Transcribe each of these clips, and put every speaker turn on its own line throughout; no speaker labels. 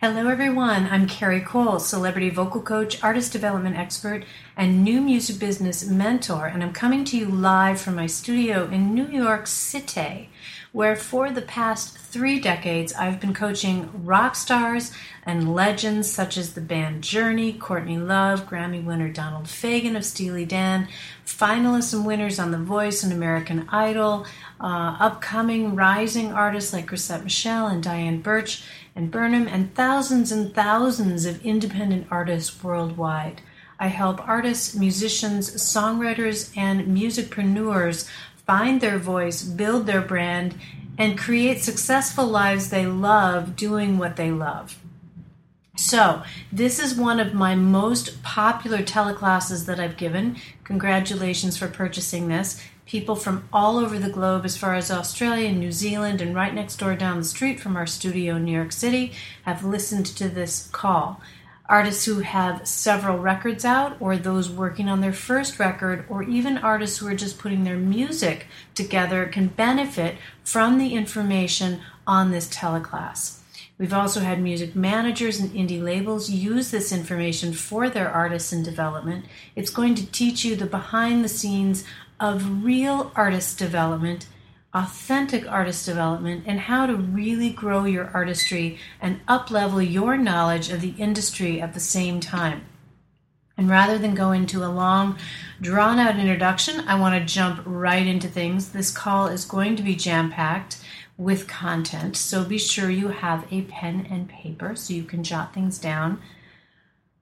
Hello, everyone. I'm Cari Cole, celebrity vocal coach, artist development expert, and new music business mentor. And I'm coming to you live from my studio in New York City, where for the past three decades I've been coaching rock stars and legends such as the band Journey, Courtney Love, Grammy winner Donald Fagen of Steely Dan, finalists and winners on The Voice and American Idol, uh, upcoming rising artists like Chrisette Michele and Diane Birch and Burnham, and thousands and thousands of independent artists worldwide. I help artists, musicians, songwriters, and musicpreneurs find their voice, build their brand, and create successful lives they love doing what they love. So, this is one of my most popular teleclasses that I've given. Congratulations for purchasing this people from all over the globe, as far as Australia and New Zealand, and right next door down the street from our studio in New York City, have listened to this call. Artists who have several records out, or those working on their first record, or even artists who are just putting their music together can benefit from the information on this teleclass. We've also had music managers and indie labels use this information for their artists in development. It's going to teach you the behind the scenes of real artist development, authentic artist development, and how to really grow your artistry and uplevel your knowledge of the industry at the same time. And rather than go into a long, drawn out introduction, I want to jump right into things. This call is going to be jam packed with content, so be sure you have a pen and paper so you can jot things down.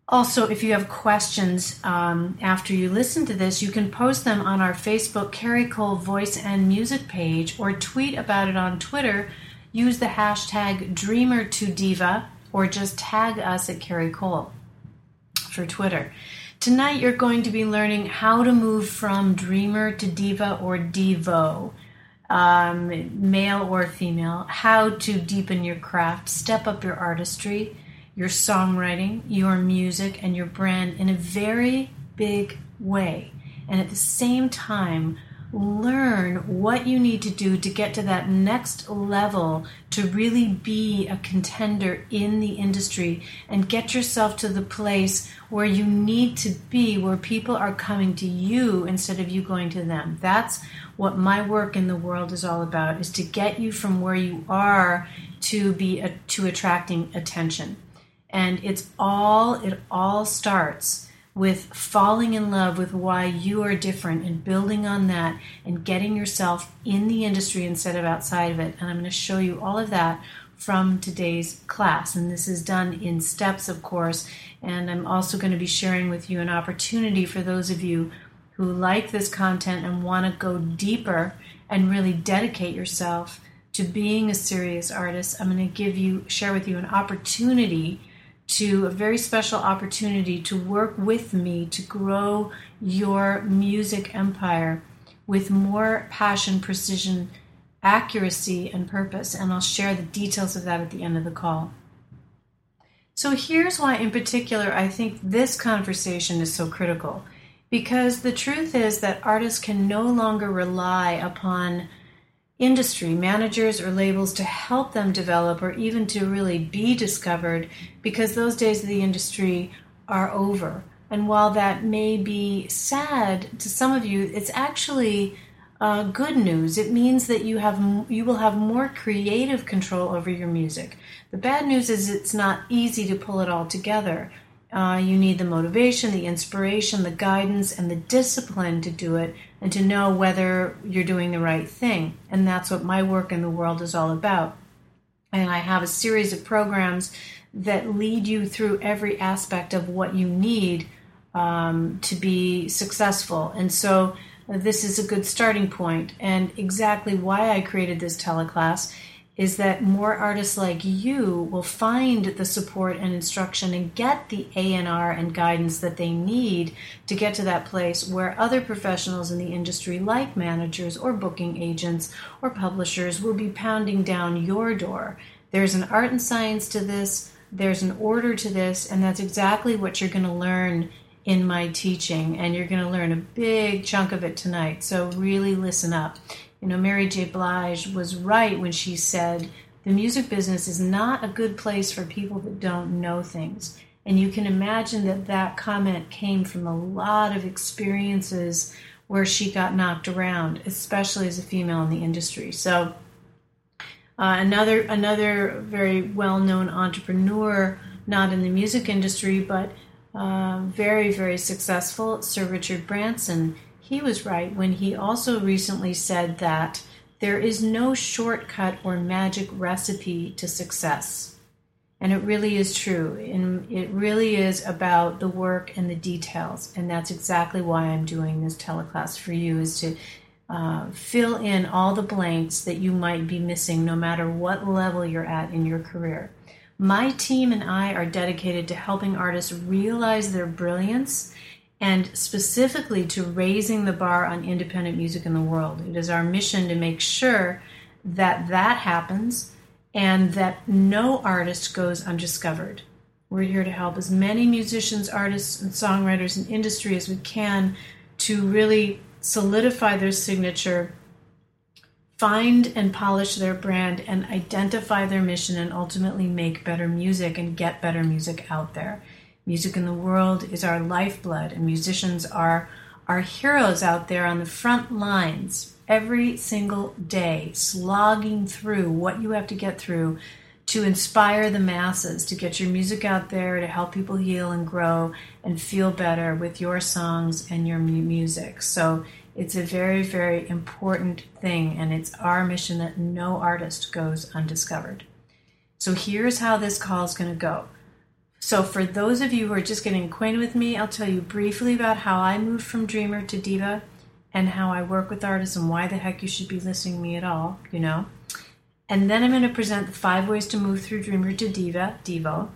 Also, if you have questions um, after you listen to this, you can post them on our Facebook Cari Cole Voice and Music page or tweet about it on Twitter. Use the hashtag Dreamer2Diva or just tag us at Cari Cole for Twitter. Tonight, you're going to be learning how to move from dreamer to diva or divo, um, male or female, how to deepen your craft, step up your artistry your songwriting, your music, and your brand in a very big way. And at the same time, learn what you need to do to get to that next level to really be a contender in the industry and get yourself to the place where you need to be, where people are coming to you instead of you going to them. That's what my work in the world is all about is to get you from where you are to be a, to attracting attention. And it's all it all starts with falling in love with why you are different and building on that and getting yourself in the industry instead of outside of it. And i'm going to show you all of that from today's class. And this is done in steps of course. And i'm also going to be sharing with you an opportunity for those of you who like this content and want to go deeper and really dedicate yourself to being a serious artist i'm going to give you share with you an opportunity to a very special opportunity to work with me to grow your music empire with more passion, precision, accuracy, and purpose. And I'll share the details of that at the end of the call. So, here's why, in particular, I think this conversation is so critical. Because the truth is that artists can no longer rely upon industry, managers, or labels to help them develop or even to really be discovered because those days of the industry are over. And while that may be sad to some of you, it's actually uh, good news. It means that you have you will have more creative control over your music. The bad news is it's not easy to pull it all together. Uh, you need the motivation, the inspiration, the guidance, and the discipline to do it and to know whether you're doing the right thing. And that's what my work in the world is all about. And I have a series of programs that lead you through every aspect of what you need um, to be successful. And so uh, this is a good starting point. And exactly why I created this teleclass is that more artists like you will find the support and instruction and get the A&R and guidance that they need to get to that place where other professionals in the industry like managers or booking agents or publishers will be pounding down your door. There's an art and science to this, there's an order to this, and that's exactly what you're going to learn in my teaching and you're going to learn a big chunk of it tonight. So really listen up. You know, Mary J. Blige was right when she said the music business is not a good place for people that don't know things. And you can imagine that that comment came from a lot of experiences where she got knocked around, especially as a female in the industry. So, uh, another another very well known entrepreneur, not in the music industry, but uh, very very successful, Sir Richard Branson. He was right when he also recently said that there is no shortcut or magic recipe to success. And it really is true. And it really is about the work and the details. And that's exactly why I'm doing this teleclass for you is to uh, fill in all the blanks that you might be missing no matter what level you're at in your career. My team and I are dedicated to helping artists realize their brilliance and specifically to raising the bar on independent music in the world. It is our mission to make sure that that happens and that no artist goes undiscovered. We're here to help as many musicians, artists, and songwriters in industry as we can to really solidify their signature, find and polish their brand, and identify their mission, and ultimately make better music and get better music out there. Music in the world is our lifeblood, and musicians are our heroes out there on the front lines every single day, slogging through what you have to get through to inspire the masses, to get your music out there, to help people heal and grow and feel better with your songs and your music. So it's a very, very important thing, and it's our mission that no artist goes undiscovered. So here's how this call is going to go. So, for those of you who are just getting acquainted with me, I'll tell you briefly about how I moved from dreamer to diva and how I work with artists and why the heck you should be listening to me at all, you know. And then I'm going to present the five ways to move through Dreamer to Diva, Divo.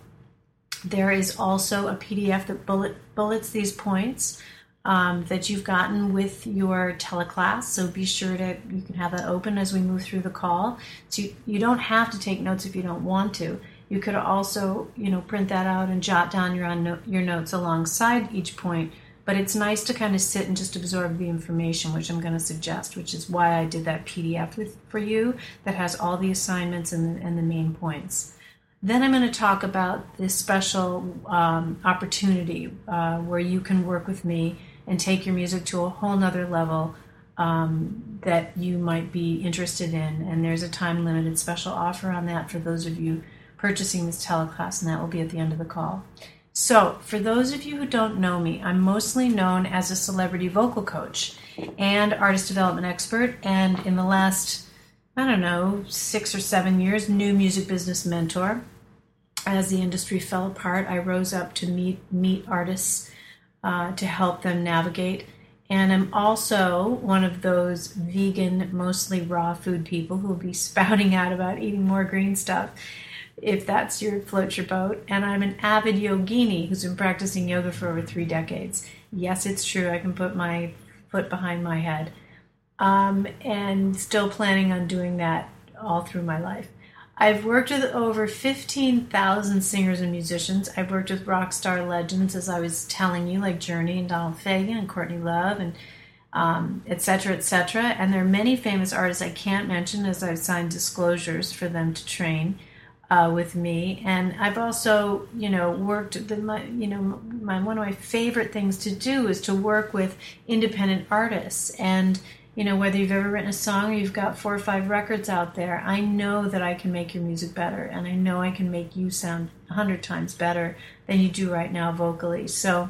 There is also a PDF that bullet, bullets these points um, that you've gotten with your teleclass. So be sure to you can have that open as we move through the call. So you, you don't have to take notes if you don't want to. You could also, you know, print that out and jot down your on your notes alongside each point but it's nice to kind of sit and just absorb the information, which I'm going to suggest, which is why I did that PDF with, for you that has all the assignments and the, and the main points. Then I'm going to talk about this special um, opportunity uh, where you can work with me and take your music to a whole nother level um, that you might be interested in. And there's a time limited special offer on that for those of you purchasing this teleclass, and that will be at the end of the call. So, for those of you who don't know me, I'm mostly known as a celebrity vocal coach and artist development expert, and in the last, I don't know, six or seven years, new music business mentor. As the industry fell apart, I rose up to meet meet artists uh, to help them navigate. And I'm also one of those vegan, mostly raw food people who will be spouting out about eating more green stuff if that's your float your boat. And I'm an avid yogini who's been practicing yoga for over three decades. Yes, it's true. I can put my foot behind my head. Um, and still planning on doing that all through my life. I've worked with over 15,000 singers and musicians. I've worked with rock star legends, as I was telling you, like Journey and Donald Fagen and Courtney Love and um, et cetera, et cetera. And there are many famous artists I can't mention as I've signed disclosures for them to train uh, with me, and I've also, you know, worked. The, my, you know, my one of my favorite things to do is to work with independent artists. And you know, whether you've ever written a song or you've got four or five records out there, I know that I can make your music better, and I know I can make you sound a hundred times better than you do right now vocally. So,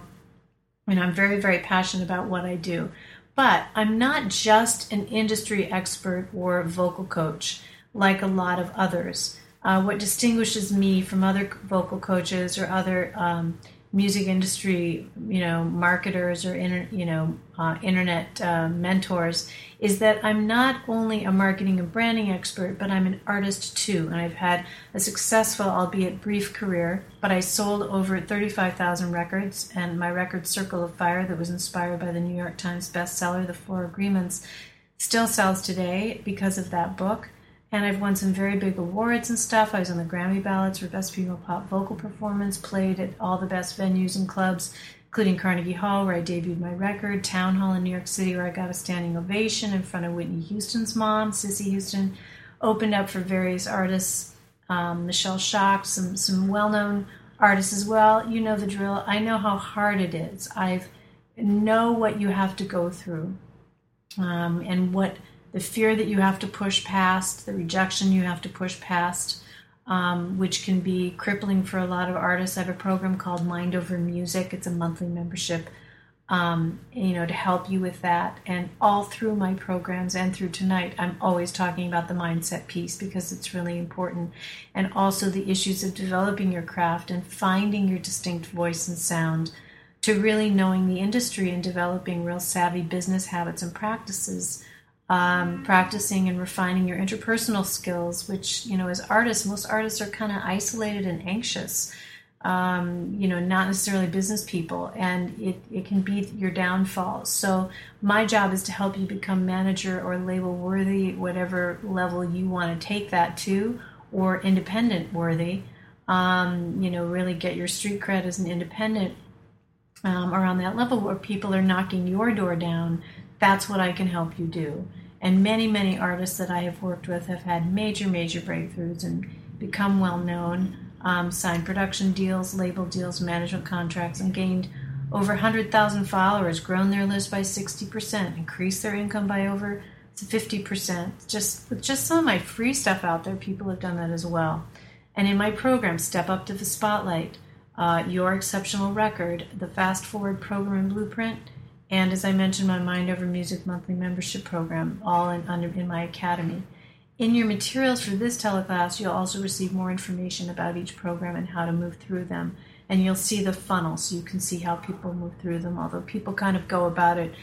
you know, I'm very, very passionate about what I do. But I'm not just an industry expert or vocal coach like a lot of others uh, what distinguishes me from other vocal coaches or other um, music industry, you know, marketers or inter, you know, uh, internet uh, mentors is that I'm not only a marketing and branding expert, but I'm an artist too. And I've had a successful, albeit brief, career. But I sold over 35,000 records, and my record Circle of Fire, that was inspired by the New York Times bestseller, The Four Agreements, still sells today because of that book and I've won some very big awards and stuff. I was on the Grammy ballots for Best Female Pop Vocal Performance, played at all the best venues and clubs, including Carnegie Hall, where I debuted my record, Town Hall in New York City, where I got a standing ovation in front of Whitney Houston's mom, Cissy Houston, opened up for various artists. Um, Michelle Shocked, some some well known artists as well. You know the drill. I know how hard it is. I know what you have to go through, um, and what the fear that you have to push past, the rejection you have to push past, um, which can be crippling for a lot of artists. I have a program called Mind Over Music. It's a monthly membership um, you know, to help you with that. And all through my programs and through tonight, I'm always talking about the mindset piece because it's really important. And also the issues of developing your craft and finding your distinct voice and sound to really knowing the industry and developing real savvy business habits and practices. Um, practicing and refining your interpersonal skills, which, you know, as artists, most artists are kind of isolated and anxious um, you know, not necessarily business people, and it, it can be your downfall. So, my job is to help you become manager or label worthy, whatever level you want to take that to, or independent worthy. Um, you know, really get your street cred as an independent um, around that level where people are knocking your door down. That's what I can help you do. And many, many artists that I have worked with have had major, major breakthroughs and become well known um, signed production deals, label deals, management contracts, and gained over 100,000 followers, grown their list by 60%, increased their income by over 50%. Just with just some of my free stuff out there, people have done that as well. And in my program, Step Up to the Spotlight, uh, Your Exceptional Record, the Fast Forward Program and Blueprint, and as I mentioned, my Mind Over Music monthly membership program, all in, under, in my academy. In your materials for this teleclass, you'll also receive more information about each program and how to move through them. And you'll see the funnel so you can see how people move through them, although people kind of go about it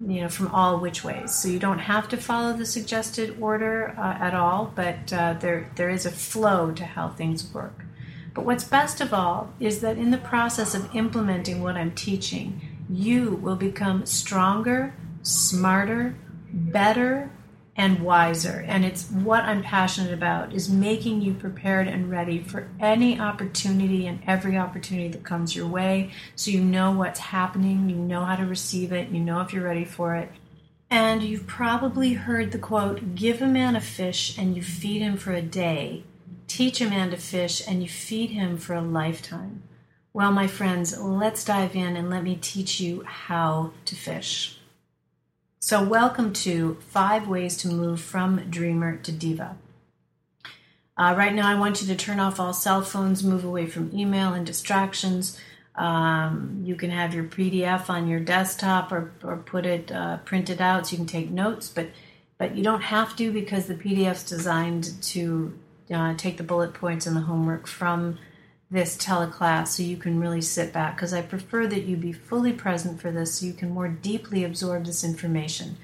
you know from all which ways so you don't have to follow the suggested order uh, at all but uh, there there is a flow to how things work but what's best of all is that in the process of implementing what i'm teaching you will become stronger smarter better and wiser. And it's what I'm passionate about is making you prepared and ready for any opportunity and every opportunity that comes your way. So you know what's happening, you know how to receive it, you know if you're ready for it. And you've probably heard the quote give a man a fish and you feed him for a day, teach a man to fish and you feed him for a lifetime. Well, my friends, let's dive in and let me teach you how to fish. So, welcome to Five Ways to Move from Dreamer to Diva. Uh, right now, I want you to turn off all cell phones, move away from email and distractions. Um, you can have your PDF on your desktop or, or put it uh, printed out so you can take notes, but but you don't have to because the PDF is designed to uh, take the bullet points and the homework from this teleclass so you can really sit back because I prefer that you be fully present for this so you can more deeply absorb this information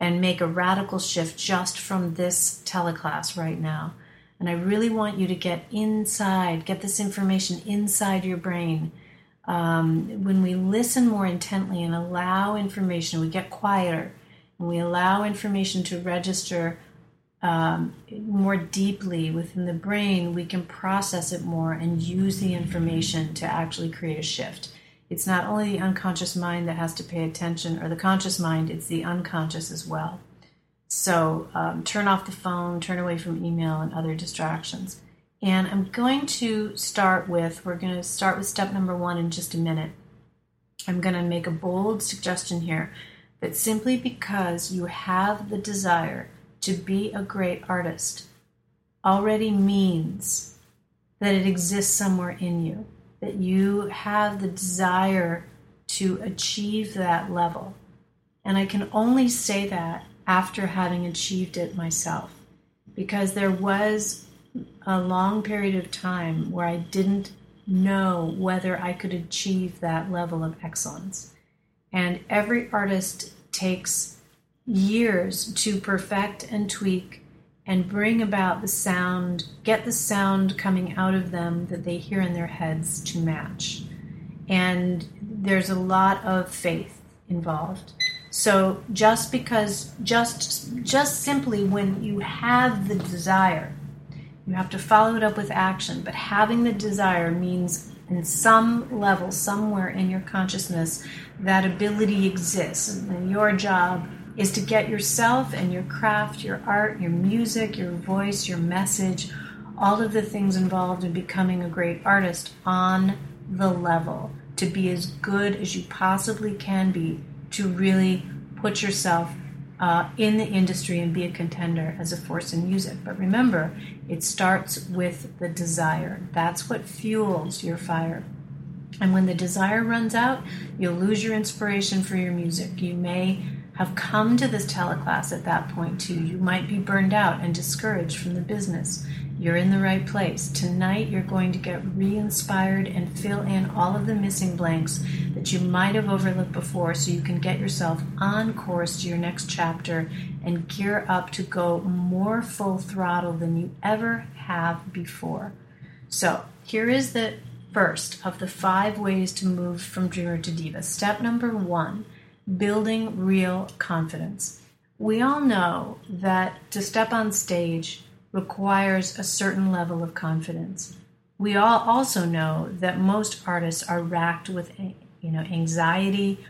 and make a radical shift just from this teleclass right now. And I really want you to get inside, get this information inside your brain. Um, when we listen more intently and allow information, we get quieter and we allow information to register um, more deeply within the brain, we can process it more and use the information to actually create a shift. It's not only the unconscious mind that has to pay attention, or the conscious mind, it's the unconscious as well. So um, turn off the phone, turn away from email and other distractions. And I'm going to start with, we're going to start with step number one in just a minute. I'm going to make a bold suggestion here that simply because you have the desire to be a great artist already means that it exists somewhere in you, that you have the desire to achieve that level. And I can only say that after having achieved it myself, because there was a long period of time where I didn't know whether I could achieve that level of excellence. And every artist takes years to perfect and tweak and bring about the sound, get the sound coming out of them that they hear in their heads to match. And there's a lot of faith involved. So just because just just simply when you have the desire, you have to follow it up with action, but having the desire means in some level somewhere in your consciousness that ability exists and your job is to get yourself and your craft, your art, your music, your voice, your message, all of the things involved in becoming a great artist on the level, to be as good as you possibly can be, to really put yourself uh, in the industry and be a contender as a force in music. But remember, it starts with the desire. That's what fuels your fire. And when the desire runs out, you'll lose your inspiration for your music. You may have come to this teleclass at that point too. You might be burned out and discouraged from the business. You're in the right place. Tonight, you're going to get re inspired and fill in all of the missing blanks that you might have overlooked before so you can get yourself on course to your next chapter and gear up to go more full throttle than you ever have before. So, here is the first of the five ways to move from dreamer to diva. Step number one building real confidence. We all know that to step on stage requires a certain level of confidence. We all also know that most artists are racked with you know anxiety,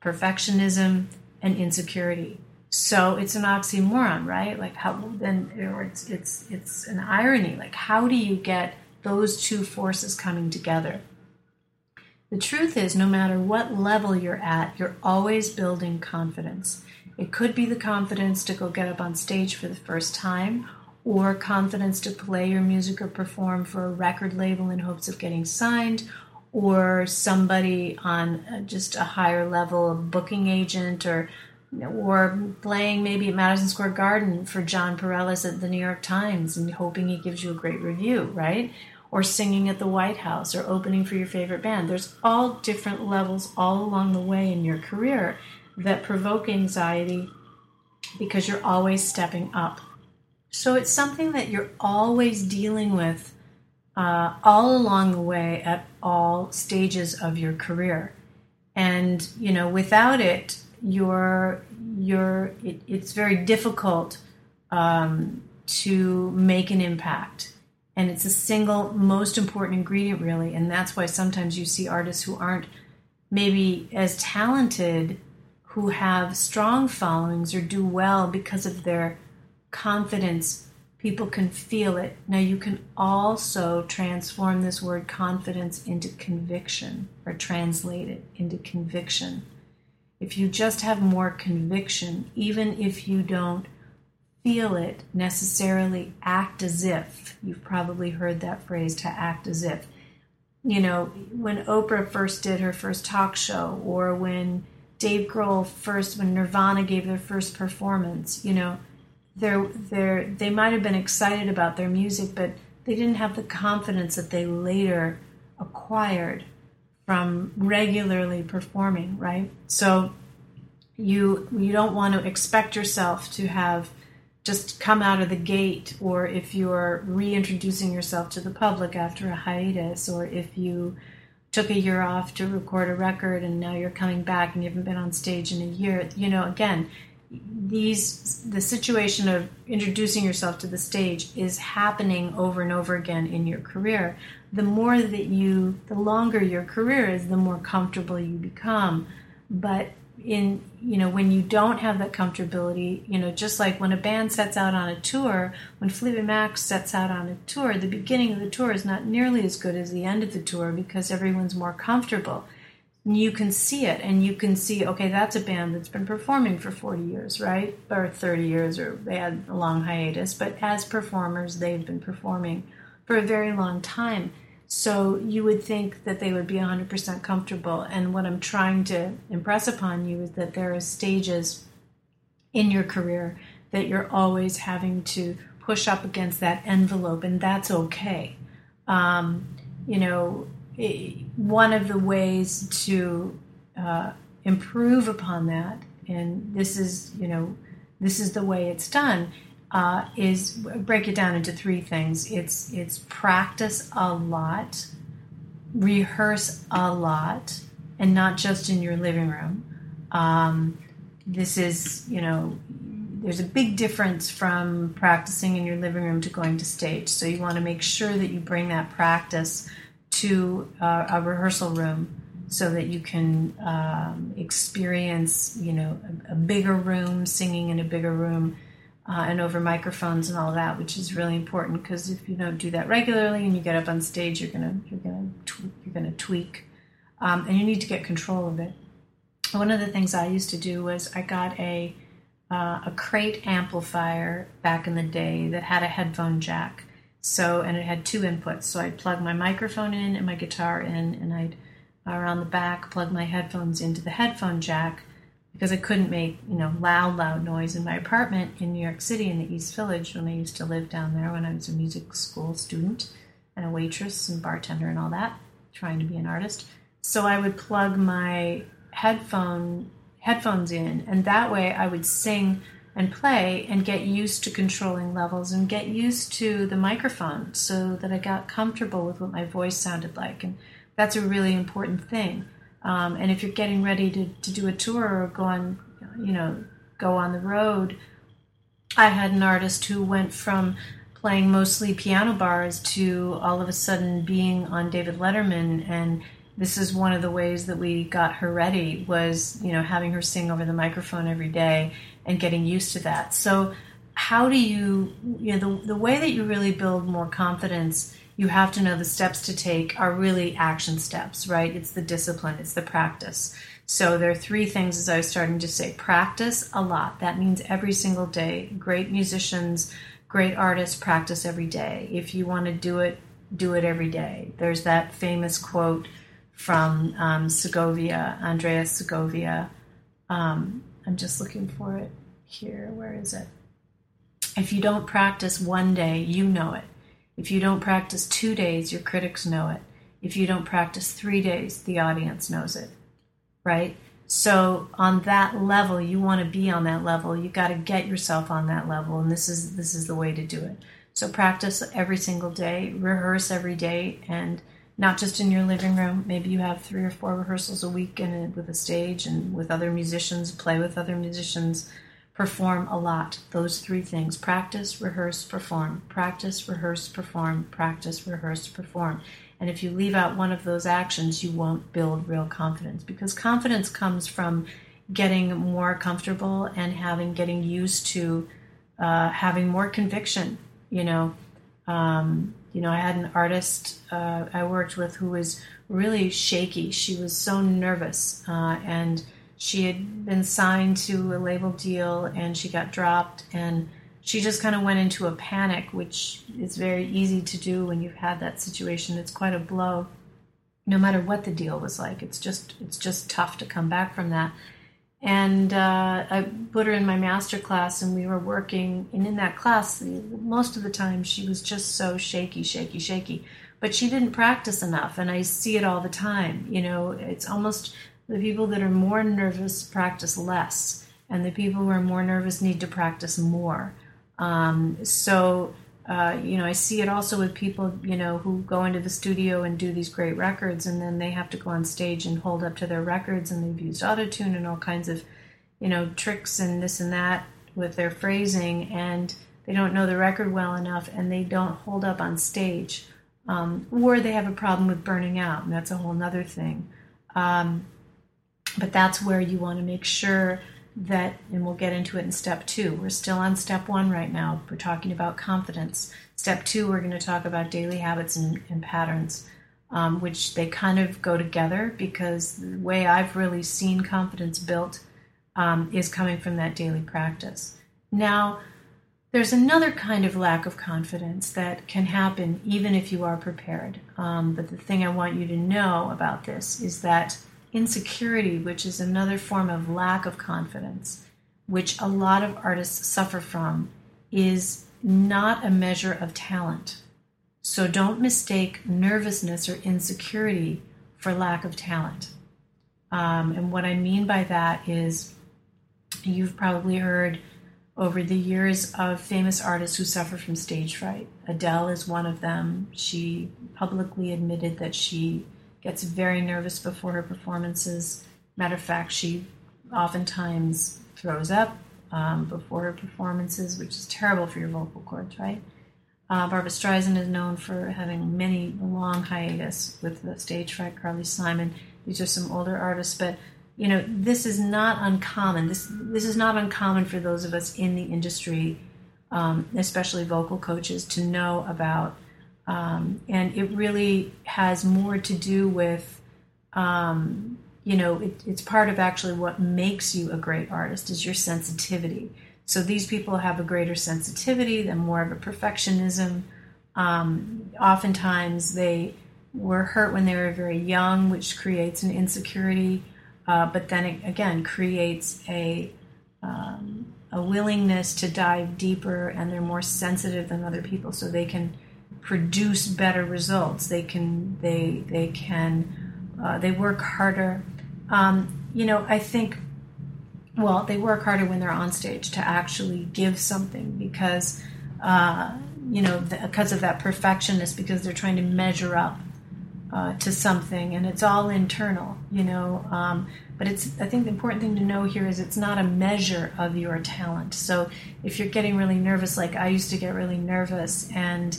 perfectionism, and insecurity. So it's an oxymoron, right? Like how then or it's it's it's an irony. Like how do you get those two forces coming together? The truth is, no matter what level you're at, you're always building confidence. It could be the confidence to go get up on stage for the first time, or confidence to play your music or perform for a record label in hopes of getting signed, or somebody on uh, just a higher level of booking agent, or or playing maybe at Madison Square Garden for Jon Pareles at the New York Times and hoping he gives you a great review, right? Or singing at the White House or opening for your favorite band. There's all different levels all along the way in your career that provoke anxiety because you're always stepping up. So it's something that you're always dealing with uh, all along the way at all stages of your career. And you know, without it, you're you're it, it's very difficult um, to make an impact and it's a single most important ingredient really. And that's why sometimes you see artists who aren't maybe as talented who have strong followings or do well because of their confidence. People can feel it. Now you can also transform this word confidence into conviction or translate it into conviction. If you just have more conviction even if you don't feel it necessarily act as if. You've probably heard that phrase to act as if. You know, when Oprah first did her first talk show, or when Dave Grohl first, when Nirvana gave their first performance, you know, they're, they're, they might have been excited about their music, but they didn't have the confidence that they later acquired from regularly performing, right? So you you don't want to expect yourself to have just come out of the gate, or if you're reintroducing yourself to the public after a hiatus, or if you took a year off to record a record and now you're coming back and you haven't been on stage in a year, you know, again, these the situation of introducing yourself to the stage is happening over and over again in your career. The more that you, the longer your career is, the more comfortable you become. But in you know when you don't have that comfortability you know just like when a band sets out on a tour when fleetwood mac sets out on a tour the beginning of the tour is not nearly as good as the end of the tour because everyone's more comfortable. You can see it and you can see okay that's a band that's been performing for 40 years right? Or 30 years or they had a long hiatus but as performers they've been performing for a very long time so you would think that they would be 100% comfortable. And what I'm trying to impress upon you is that there are stages in your career that you're always having to push up against that envelope, and that's okay. Um, you know, one of the ways to uh, improve upon that, and this is, you know, this is the way it's done, uh, is break it down into three things. It's it's practice a lot, rehearse a lot, and not just in your living room. Um, this is you know there's a big difference from practicing in your living room to going to stage. So you want to make sure that you bring that practice to uh, a rehearsal room so that you can um, experience, you know, a, a, bigger room, singing in a bigger room, uh, and over microphones and all that, which is really important because if you don't do that regularly and you get up on stage, you're gonna you're gonna you're gonna tweak, um, and you need to get control of it. One of the things I used to do was I got a uh, a crate amplifier back in the day that had a headphone jack. So and it had two inputs. So I'd plug my microphone in and my guitar in, and I'd around the back plug my headphones into the headphone jack because I couldn't make you know loud loud noise in my apartment in New York City in the East Village when I used to live down there when I was a music school student and a waitress and bartender and all that, trying to be an artist. So I would plug my headphone headphones in, and that way I would sing and play and get used to controlling levels and get used to the microphone so that I got comfortable with what my voice sounded like. And that's a really important thing. Um, and if you're getting ready to, to do a tour or go on, you know, go on the road, I had an artist who went from playing mostly piano bars to all of a sudden being on David Letterman. And this is one of the ways that we got her ready was you know having her sing over the microphone every day and getting used to that. So how do you you know the, the way that you really build more confidence you have to know the steps to take are really action steps right it's the discipline it's the practice so there are three things as i was starting to say practice a lot that means every single day great musicians great artists practice every day if you want to do it do it every day there's that famous quote from um, Segovia, Andreas Segovia. Um, I'm just looking for it here. Where is it? If you don't practice one day, you know it. If you don't practice two days, your critics know it. If you don't practice three days, the audience knows it. Right? So on that level, you want to be on that level. You got to get yourself on that level, and this is this is the way to do it. So practice every single day, rehearse every day, and not just in your living room. Maybe you have three or four rehearsals a week and with a stage and with other musicians, play with other musicians, perform a lot. Those three things practice, rehearse, perform. Practice, rehearse, perform. Practice, rehearse, perform. And if you leave out one of those actions, you won't build real confidence because confidence comes from getting more comfortable and having getting used to uh, having more conviction. You know, um, you know, I had an artist uh, I worked with who was really shaky. She was so nervous, uh, and she had been signed to a label deal, and she got dropped, and she just kind of went into a panic, which is very easy to do when you've had that situation. It's quite a blow, no matter what the deal was like. It's just it's just tough to come back from that. And uh, I put her in my master class, and we were working. And in that class, most of the time, she was just so shaky, shaky, shaky. But she didn't practice enough, and I see it all the time. You know, it's almost the people that are more nervous practice less, and the people who are more nervous need to practice more. Um, so uh, you know, I see it also with people, you know, who go into the studio and do these great records, and then they have to go on stage and hold up to their records, and they've used autotune and all kinds of, you know, tricks and this and that with their phrasing, and they don't know the record well enough, and they don't hold up on stage, um, or they have a problem with burning out, and that's a whole other thing. Um, but that's where you want to make sure that, and we'll get into it in step two. We're still on step one right now. We're talking about confidence. Step two, we're going to talk about daily habits and, and patterns, um, which they kind of go together because the way I've really seen confidence built um, is coming from that daily practice. Now, there's another kind of lack of confidence that can happen even if you are prepared. Um, but the thing I want you to know about this is that insecurity, which is another form of lack of confidence, which a lot of artists suffer from, is not a measure of talent. So don't mistake nervousness or insecurity for lack of talent. Um, and what I mean by that is you've probably heard over the years of famous artists who suffer from stage fright. Adele is one of them. She publicly admitted that she gets very nervous before her performances. Matter of fact, she oftentimes throws up um, before her performances, which is terrible for your vocal cords, right? Uh, Barbra Streisand is known for having many long hiatus with the stage fright. Carly Simon, these are some older artists, but you know, this is not uncommon. This this is not uncommon for those of us in the industry, um, especially vocal coaches, to know about. Um, and it really has more to do with, um, you know, it, it's part of actually what makes you a great artist is your sensitivity. So these people have a greater sensitivity, than more of a perfectionism. Um, oftentimes they were hurt when they were very young, which creates an insecurity uh, but then it, again creates a um, a willingness to dive deeper, and they're more sensitive than other people, so they can produce better results. They can they they can uh, they work harder. Um, you know, I think. Well, they work harder when they're on stage to actually give something because, uh, you know, because of that perfectionist, because they're trying to measure up uh, to something, and it's all internal, you know. Um, but it's I think the important thing to know here is it's not a measure of your talent. So if you're getting really nervous, like I used to get really nervous, and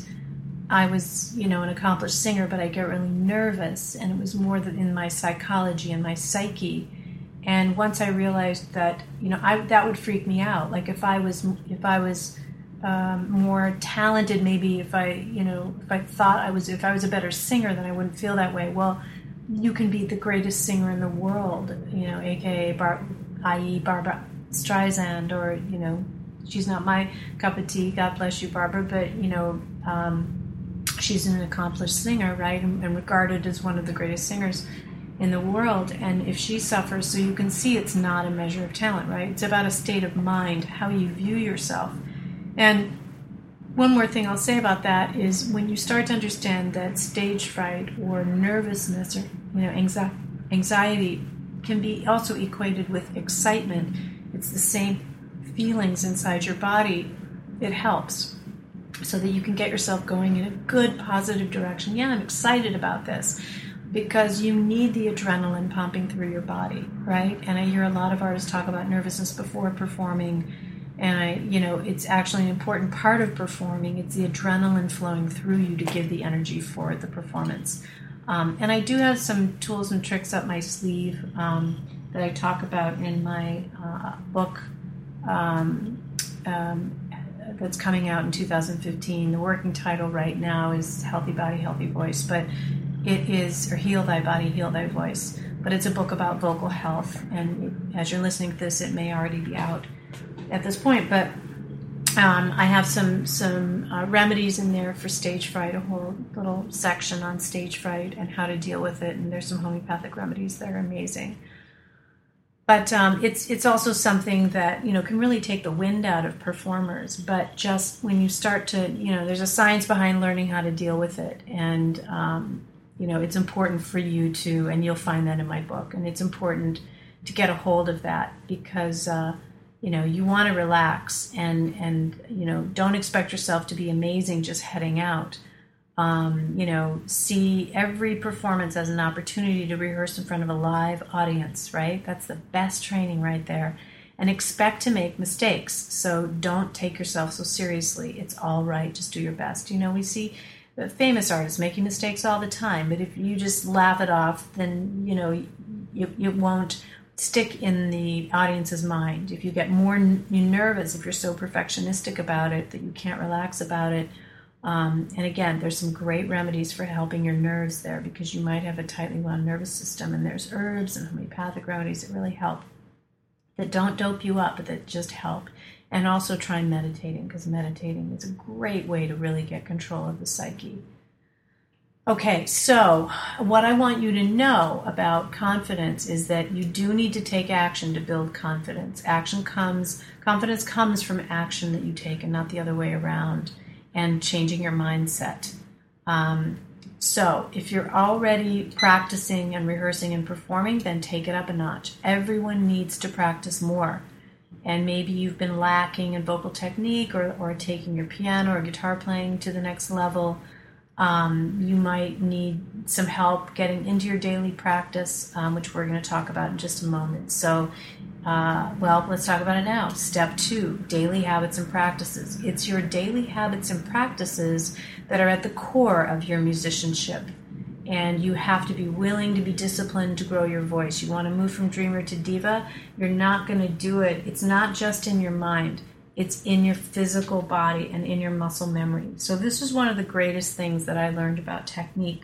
I was, you know, an accomplished singer, but I get really nervous, and it was more than in my psychology and my psyche. And once I realized that, you know, I, that would freak me out. Like if I was, if I was um, more talented maybe if i you know if i thought i was if i was a better singer then i wouldn't feel that way well you can be the greatest singer in the world you know aka Bar- i.e barbra streisand or you know she's not my cup of tea god bless you barbara but you know um, she's an accomplished singer right and, and regarded as one of the greatest singers in the world and if she suffers so you can see it's not a measure of talent right it's about a state of mind how you view yourself and one more thing I'll say about that is when you start to understand that stage fright or nervousness or you know anxiety can be also equated with excitement. It's the same feelings inside your body. It helps so that you can get yourself going in a good positive direction. Yeah, I'm excited about this because you need the adrenaline pumping through your body, right? And I hear a lot of artists talk about nervousness before performing and I, you know, it's actually an important part of performing. It's the adrenaline flowing through you to give the energy for the performance. Um, and I do have some tools and tricks up my sleeve um, that I talk about in my uh, book um, um that's coming out in 2015. The working title right now is Healthy Body, Healthy Voice, but it is, or Heal Thy Body, Heal Thy Voice. But it's a book about vocal health, and as you're listening to this, it may already be out at this point, but um, I have some some uh, remedies in there for stage fright, a whole little section on stage fright and how to deal with it. And there's some homeopathic remedies that are amazing. But um, it's it's also something that you know can really take the wind out of performers. But just when you start to you know, there's a science behind learning how to deal with it, and um, you know it's important for you to, and you'll find that in my book. And it's important to get a hold of that because. Uh, you know you want to relax and and you know don't expect yourself to be amazing just heading out um, you know see every performance as an opportunity to rehearse in front of a live audience right? That's the best training right there. And expect to make mistakes. So don't take yourself so seriously. It's all right. Just do your best. You know we see famous artists making mistakes all the time but if you just laugh it off then you know you, you won't stick in the audience's mind. If you get more n- nervous, if you're so perfectionistic about it that you can't relax about it, um, and again, there's some great remedies for helping your nerves there because you might have a tightly wound nervous system, and there's herbs and homeopathic remedies that really help that don't dope you up, but that just help. And also try meditating because meditating is a great way to really get control of the psyche. Okay, so what I want you to know about confidence is that you do need to take action to build confidence. Action comes, confidence comes from action that you take and not the other way around, and changing your mindset. Um, so if you're already practicing and rehearsing and performing, then take it up a notch. Everyone needs to practice more. And maybe you've been lacking in vocal technique or, or taking your piano or guitar playing to the next level um, you might need some help getting into your daily practice, um, which we're going to talk about in just a moment. So, uh, well, let's talk about it now. Step two daily habits and practices. It's your daily habits and practices that are at the core of your musicianship. and you have to be willing to be disciplined to grow your voice. You want to move from dreamer to diva, you're not going to do it. It's not just in your mind, it's in your physical body and in your muscle memory. So, this is one of the greatest things that I learned about technique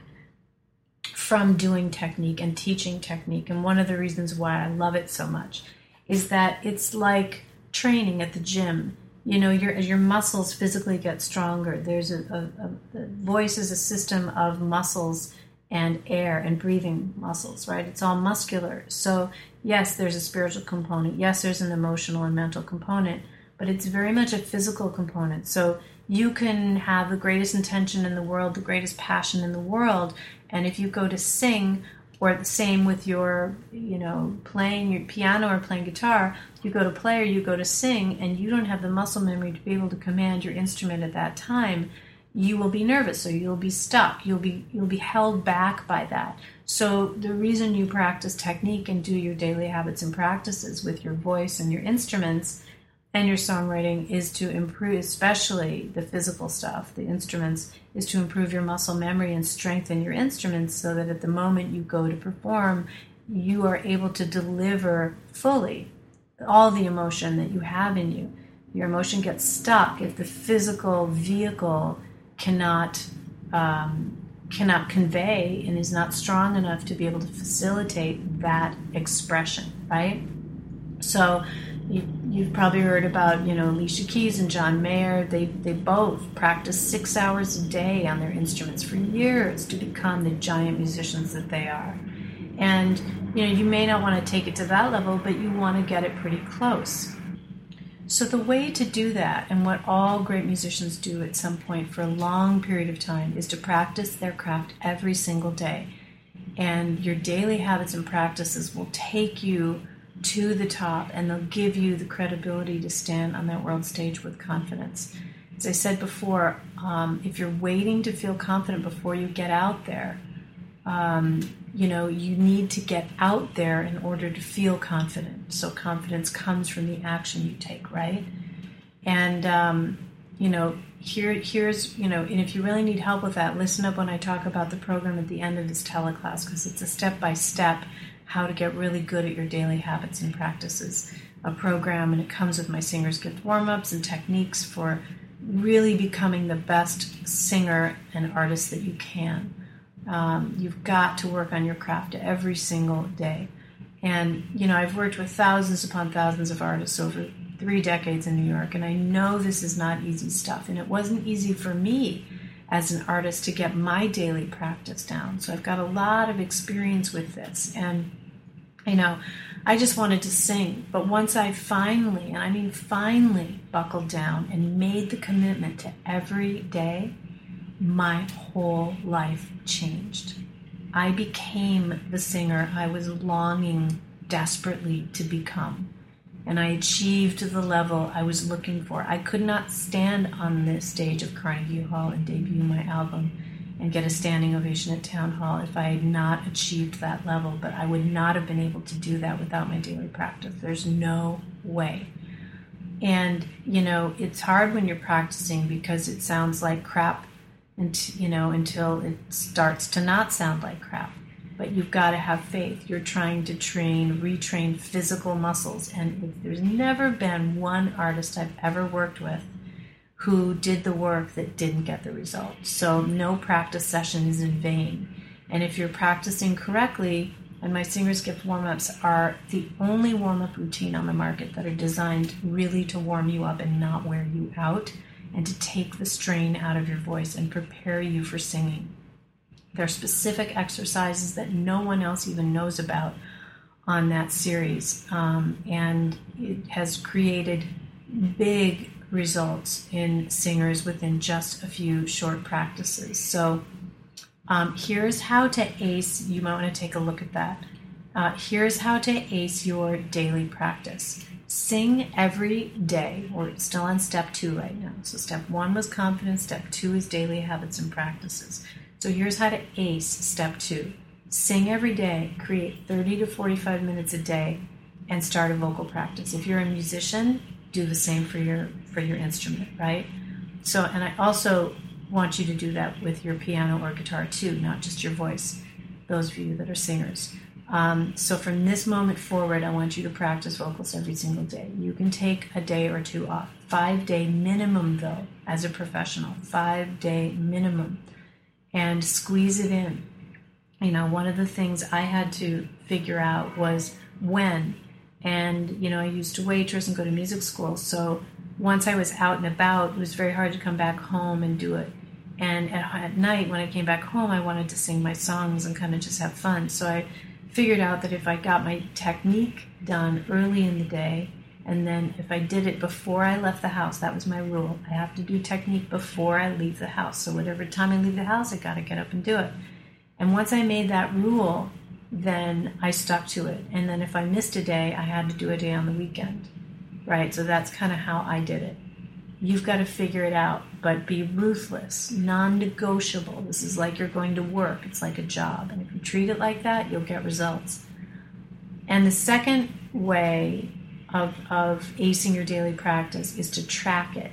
from doing technique and teaching technique. And one of the reasons why I love it so much is that it's like training at the gym. You know your your muscles physically get stronger. There's a, a, a, voice is a system of muscles and air and breathing muscles right? It's all muscular. So yes there's a spiritual component. Yes there's an emotional and mental component but it's very much a physical component. So you can have the greatest intention in the world the greatest passion in the world and if you go to sing or the same with your you know playing your piano or playing guitar. You go to play or you go to sing and you don't have the muscle memory to be able to command your instrument at that time you will be nervous. Or you'll be stuck. You'll be you'll be held back by that. So the reason you practice technique and do your daily habits and practices with your voice and your instruments and your songwriting is to improve especially the physical stuff the instruments is to improve your muscle memory and strengthen your instruments so that at the moment you go to perform you are able to deliver fully all the emotion that you have in you. Your emotion gets stuck if the physical vehicle cannot um, cannot convey and is not strong enough to be able to facilitate that expression, right? So you, you've probably heard about you know Alicia Keys and John Mayer. They they both practice six hours a day on their instruments for years to become the giant musicians that they are. And you know, you may not want to take it to that level, but you want to get it pretty close. So the way to do that, and what all great musicians do at some point for a long period of time, is to practice their craft every single day. And your daily habits and practices will take you to the top and they'll give you the credibility to stand on that world stage with confidence. As I said before, um, if you're waiting to feel confident before you get out there, um, you know, you need to get out there in order to feel confident. So confidence comes from the action you take, right? And um, you know, here here's you know, and if you really need help with that, listen up when I talk about the program at the end of this teleclass because it's a step by step how to get really good at your daily habits and practices. A program, and it comes with my Singer's Gift warm ups and techniques for really becoming the best singer and artist that you can. Um, you've got to work on your craft every single day. And, you know, I've worked with thousands upon thousands of artists over three decades in New York, and I know this is not easy stuff. And it wasn't easy for me as an artist to get my daily practice down. So I've got a lot of experience with this. And, you know, I just wanted to sing. But once I finally, and I mean finally, buckled down and made the commitment to every day, my whole life changed. I became the singer I was longing desperately to become. And I achieved the level I was looking for. I could not stand on the stage of Carnegie Hall and debut my album and get a standing ovation at Town Hall if I had not achieved that level. But I would not have been able to do that without my daily practice. There's no way. And, you know, it's hard when you're practicing because it sounds like crap and you know until it starts to not sound like crap but you've got to have faith. You're trying to train retrain physical muscles. And there's never been one artist i've ever worked with who did the work that didn't get the result. So no practice session is in vain. And if you're practicing correctly and my singer's gift warm-ups are the only warm-up routine on the market that are designed really to warm you up and not wear you out and to take the strain out of your voice and prepare you for singing. There are specific exercises that no one else even knows about on that series, um, and it has created big results in singers within just a few short practices. So, um, here's how to ace. You might want to take a look at that. Uh, here's how to ace your daily practice. Sing every day. We're still on step two right now. So, step one was confidence, step two is daily habits and practices. So, here's how to ace step two sing every day, create 30 to 45 minutes a day, and start a vocal practice. If you're a musician, do the same for your for your instrument, right? So, and I also want you to do that with your piano or guitar too, not just your voice, those of you that are singers. Um, so from this moment forward, I want you to practice vocals every single day. You can take a day or two off. Five day minimum, though, as a professional. Five day minimum. And squeeze it in. You know, one of the things I had to figure out was when. And, you know, I used to waitress and go to music school. So once I was out and about, it was very hard to come back home and do it. And at, at night, when I came back home, I wanted to sing my songs and kind of just have fun. So I figured out that if I got my technique done early in the day, and then if I did it before I left the house, that was my rule. I have to do technique before I leave the house. So whatever time I leave the house, I got to get up and do it. And once I made that rule, then I stuck to it. And then if I missed a day, I had to do a day on the weekend. Right? So that's kind of how I did it. You've got to figure it out, but be ruthless, non negotiable. This is like you're going to work, it's like a job. And if you treat it like that, you'll get results. And the second way of, of acing your daily practice is to track it.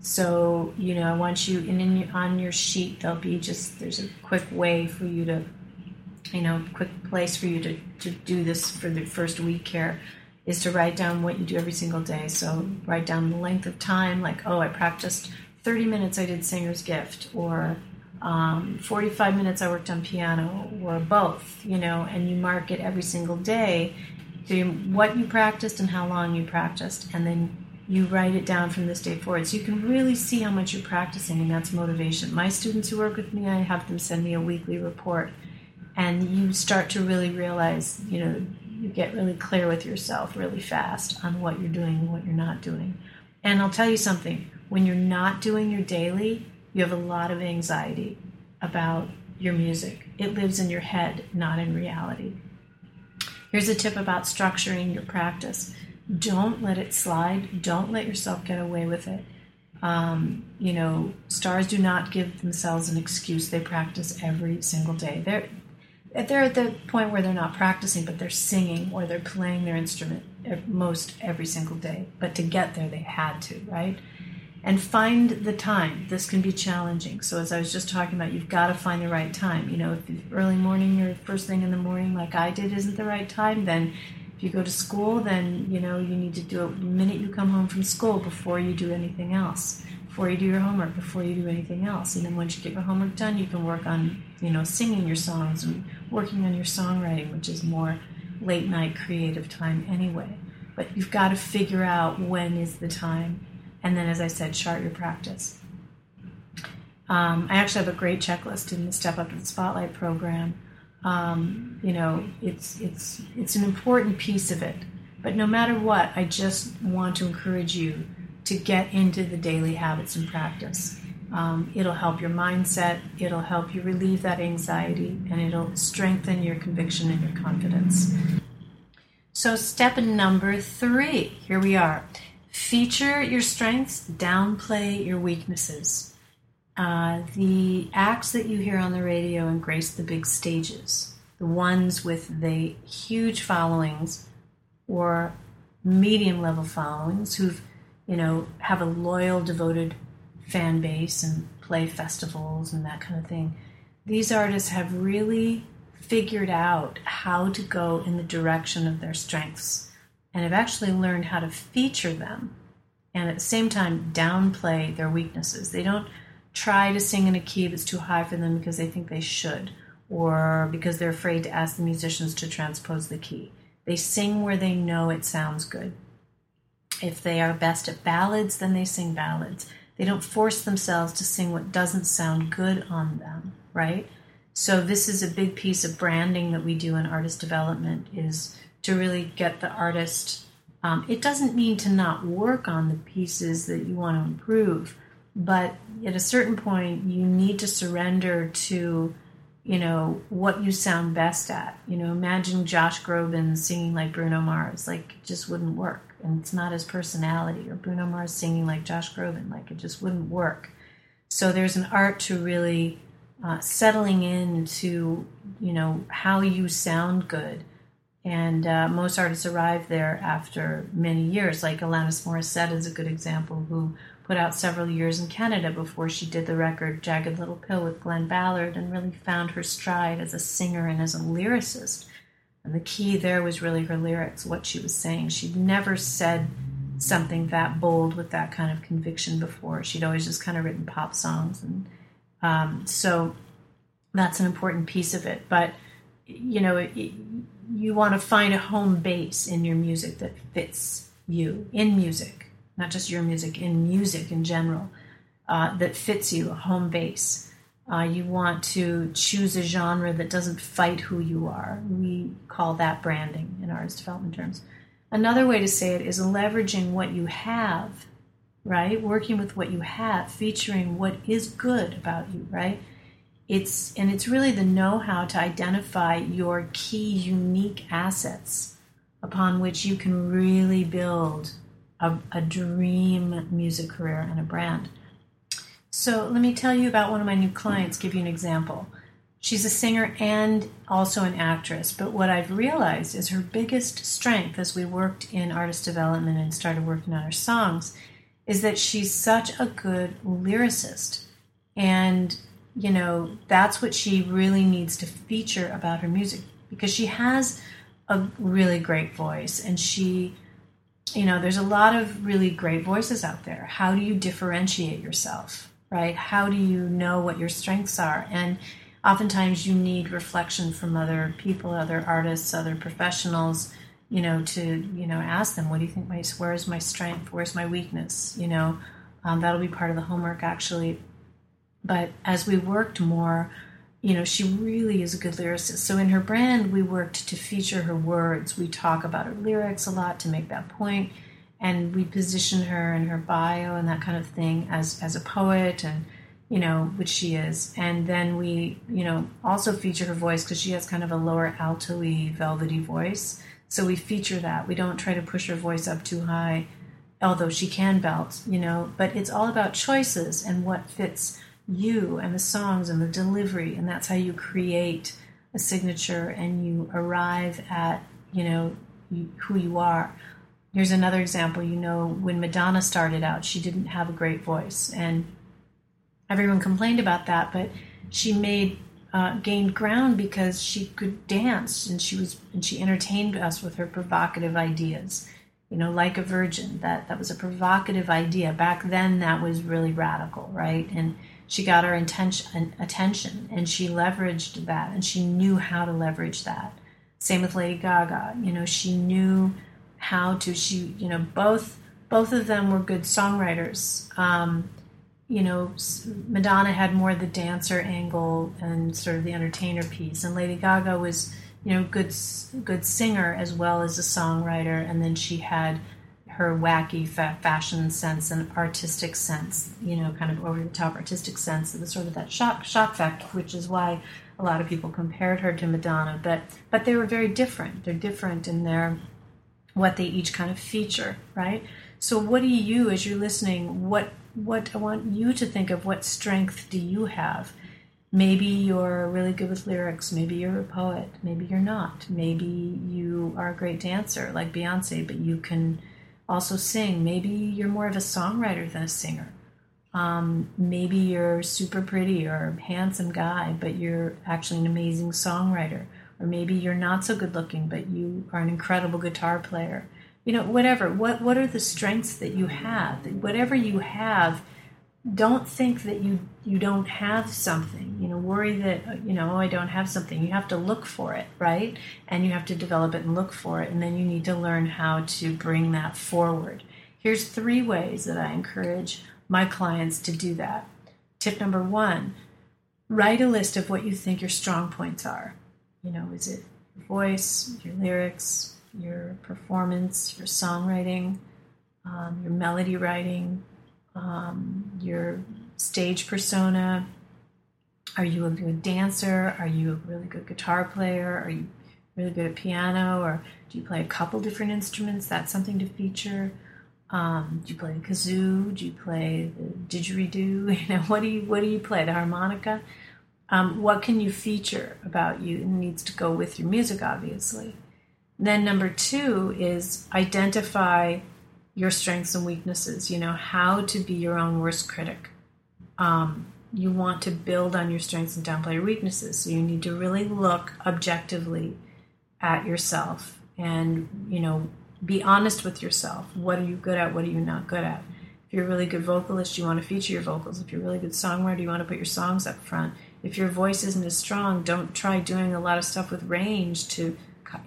So, you know, I want you, and in, on your sheet, there'll be just, there's a quick way for you to, you know, quick place for you to, to do this for the first week here is to write down what you do every single day. So write down the length of time, like, oh, I practiced 30 minutes, I did Singer's Gift, or um, 45 minutes I worked on piano, or both, you know, and you mark it every single day to what you practiced and how long you practiced, and then you write it down from this day forward. So you can really see how much you're practicing, and that's motivation. My students who work with me, I have them send me a weekly report, and you start to really realize, you know, you get really clear with yourself really fast on what you're doing and what you're not doing. And I'll tell you something when you're not doing your daily, you have a lot of anxiety about your music. It lives in your head, not in reality. Here's a tip about structuring your practice don't let it slide, don't let yourself get away with it. Um, you know, stars do not give themselves an excuse. They practice every single day. They're they're at the point where they're not practicing, but they're singing or they're playing their instrument most every single day. But to get there, they had to, right? And find the time. This can be challenging. So, as I was just talking about, you've got to find the right time. You know, if early morning or first thing in the morning, like I did, isn't the right time, then if you go to school, then you know you need to do it the minute you come home from school before you do anything else before you do your homework, before you do anything else. And then once you get your homework done, you can work on, you know, singing your songs and working on your songwriting, which is more late night creative time anyway. But you've got to figure out when is the time. And then, as I said, chart your practice. Um, I actually have a great checklist in the Step Up to the Spotlight program. Um, you know, it's it's it's an important piece of it. But no matter what, I just want to encourage you to get into the daily habits and practice. Um, it'll help your mindset, it'll help you relieve that anxiety, and it'll strengthen your conviction and your confidence. So, step number three here we are feature your strengths, downplay your weaknesses. Uh, the acts that you hear on the radio and grace the big stages, the ones with the huge followings or medium level followings who've you know, have a loyal, devoted fan base and play festivals and that kind of thing. These artists have really figured out how to go in the direction of their strengths and have actually learned how to feature them and at the same time downplay their weaknesses. They don't try to sing in a key that's too high for them because they think they should or because they're afraid to ask the musicians to transpose the key. They sing where they know it sounds good. If they are best at ballads, then they sing ballads. They don't force themselves to sing what doesn't sound good on them, right? So this is a big piece of branding that we do in artist development is to really get the artist. Um, it doesn't mean to not work on the pieces that you want to improve, but at a certain point, you need to surrender to, you know, what you sound best at. You know, imagine Josh Groban singing like Bruno Mars, like it just wouldn't work and it's not his personality or Bruno Mars singing like Josh Groban. Like it just wouldn't work. So there's an art to really uh, settling into you know how you sound good. And uh, most artists arrive there after many years. Like Alanis Morissette is a good example, who put out several years in Canada before she did the record Jagged Little Pill with Glen Ballard and really found her stride as a singer and as a lyricist. And the key there was really her lyrics, what she was saying. She'd never said something that bold with that kind of conviction before. She'd always just kind of written pop songs. And um, so that's an important piece of it. But, you know, it, you want to find a home base in your music that fits you in music, not just your music, in music in general, uh, that fits you, a home base. Uh, you want to choose a genre that doesn't fight who you are. We call that branding in artist development terms. Another way to say it is leveraging what you have, right? Working with what you have, featuring what is good about you, right? It's and it's really the know-how to identify your key unique assets upon which you can really build a, a dream music career and a brand. So let me tell you about one of my new clients, give you an example. She's a singer and also an actress, but what I've realized is her biggest strength as we worked in artist development and started working on her songs is that she's such a good lyricist. And, you know, that's what she really needs to feature about her music because she has a really great voice and she you know there's a lot of really great voices out there. How do you differentiate yourself right? How do you know what your strengths are? And oftentimes you need reflection from other people other artists other professionals you know to you know ask them what do you think my where's my strength? Where's my weakness? You know um, that'll be part of the homework actually but as we worked more you know, she really is a good lyricist. So in her brand, we worked to feature her words. We talk about her lyrics a lot to make that point, and we position her in her bio and that kind of thing as as a poet and you know, which she is. And then we, you know, also feature her voice because she has kind of a lower alto-y, velvety voice. So we feature that. We don't try to push her voice up too high, although she can belt, you know. But it's all about choices and what fits you and the songs and the delivery, and that's how you create a signature and you arrive at you know who you are. Here's another example. You know, when Madonna started out, she didn't have a great voice, and everyone complained about that. But she made uh, gained ground because she could dance, and she was and she entertained us with her provocative ideas. You know, like a virgin. That that was a provocative idea back then. That was really radical, right? And she got our intention, attention and she leveraged that and she knew how to leverage that. Same with lady gaga you know she knew how to she you know both both of them were good songwriters. Um, you know madonna had more of the dancer angle and sort of the entertainer piece and lady gaga was you know good good singer as well as a songwriter and then she had her wacky fa- fashion sense and artistic sense, you know, kind of over the top artistic sense, it was sort of that shock shock factor, which is why a lot of people compared her to Madonna. But but they were very different. They're different in their what they each kind of feature, right? So what do you, as you're listening, what what I want you to think of what strength do you have? Maybe you're really good with lyrics. Maybe you're a poet. Maybe you're not. Maybe you are a great dancer like Beyonce, but you can also sing. Maybe you're more of a songwriter than a singer. Um, maybe you're super pretty or handsome guy, but you're actually an amazing songwriter. Or maybe you're not so good looking, but you are an incredible guitar player. You know, whatever. What what are the strengths that you have? Whatever you have, don't think that you you don't have something. You know worry that you know oh i don't have something. You have to look for it right? And you have to develop it and look for it and then you need to learn how to bring that forward. Here's three ways that i encourage my clients to do that. Tip number one write a list of what you think your strong points are. You know is it your voice your lyrics your performance your songwriting um, your melody writing um, your stage persona. Are you a good dancer? Are you a really good guitar player? Are you really good at piano? Or do you play a couple different instruments? That's something to feature. Um, do you play the kazoo? Do you play the didgeridoo? You know, what do you what do you play? The harmonica? Um, what can you feature about you? It needs to go with your music, obviously. Then number two is identify your strengths and weaknesses, you know, how to be your own worst critic. Um, you want to build on your strengths and downplay your weaknesses. So you need to really look objectively at yourself and, you know, be honest with yourself. What are you good at? What are you not good at? If you're a really good vocalist, you want to feature your vocals. If you're a really good songwriter, you want to put your songs up front. If your voice isn't as strong, don't try doing a lot of stuff with range to,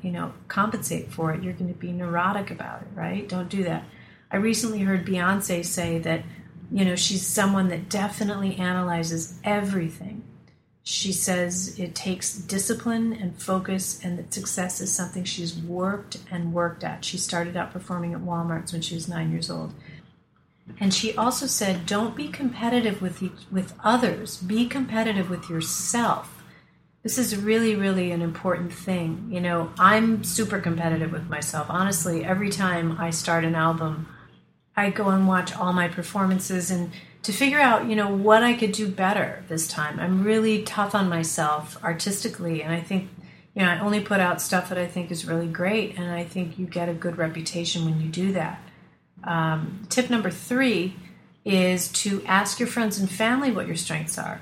you know, compensate for it. You're going to be neurotic about it, right? Don't do that. I recently heard Beyonce say that, you know, she's someone that definitely analyzes everything. She says it takes discipline and focus, and that success is something she's worked and worked at. She started out performing at Walmart's when she was nine years old. And she also said, don't be competitive with, with others, be competitive with yourself. This is really, really an important thing. You know, I'm super competitive with myself. Honestly, every time I start an album, I go and watch all my performances and to figure out, you know, what I could do better this time. I'm really tough on myself artistically, and I think, you know, I only put out stuff that I think is really great, and I think you get a good reputation when you do that. Um, tip number three is to ask your friends and family what your strengths are.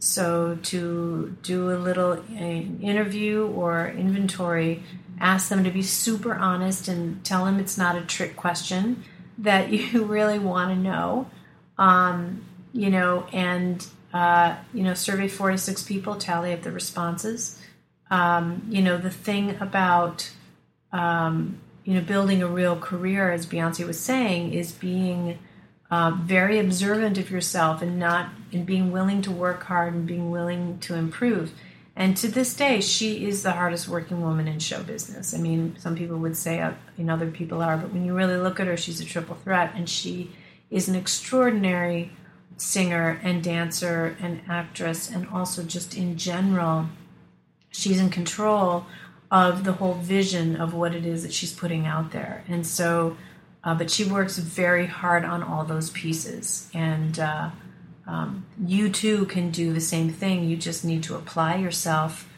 So to do a little interview or inventory, ask them to be super honest and tell them it's not a trick question that you really want to know. Um, you know, and uh, you know, survey 46 people, tally up the responses. Um, you know, the thing about um, you know building a real career, as Beyonce was saying, is being uh, very observant of yourself and not and being willing to work hard and being willing to improve. And to this day, she is the hardest working woman in show business. I mean, some people would say, uh, you know, other people are, but when you really look at her, she's a triple threat, and she is an extraordinary singer and dancer and actress, and also just in general, she's in control of the whole vision of what it is that she's putting out there. And so, uh, but she works very hard on all those pieces. And, uh, um, you too can do the same thing. You just need to apply yourself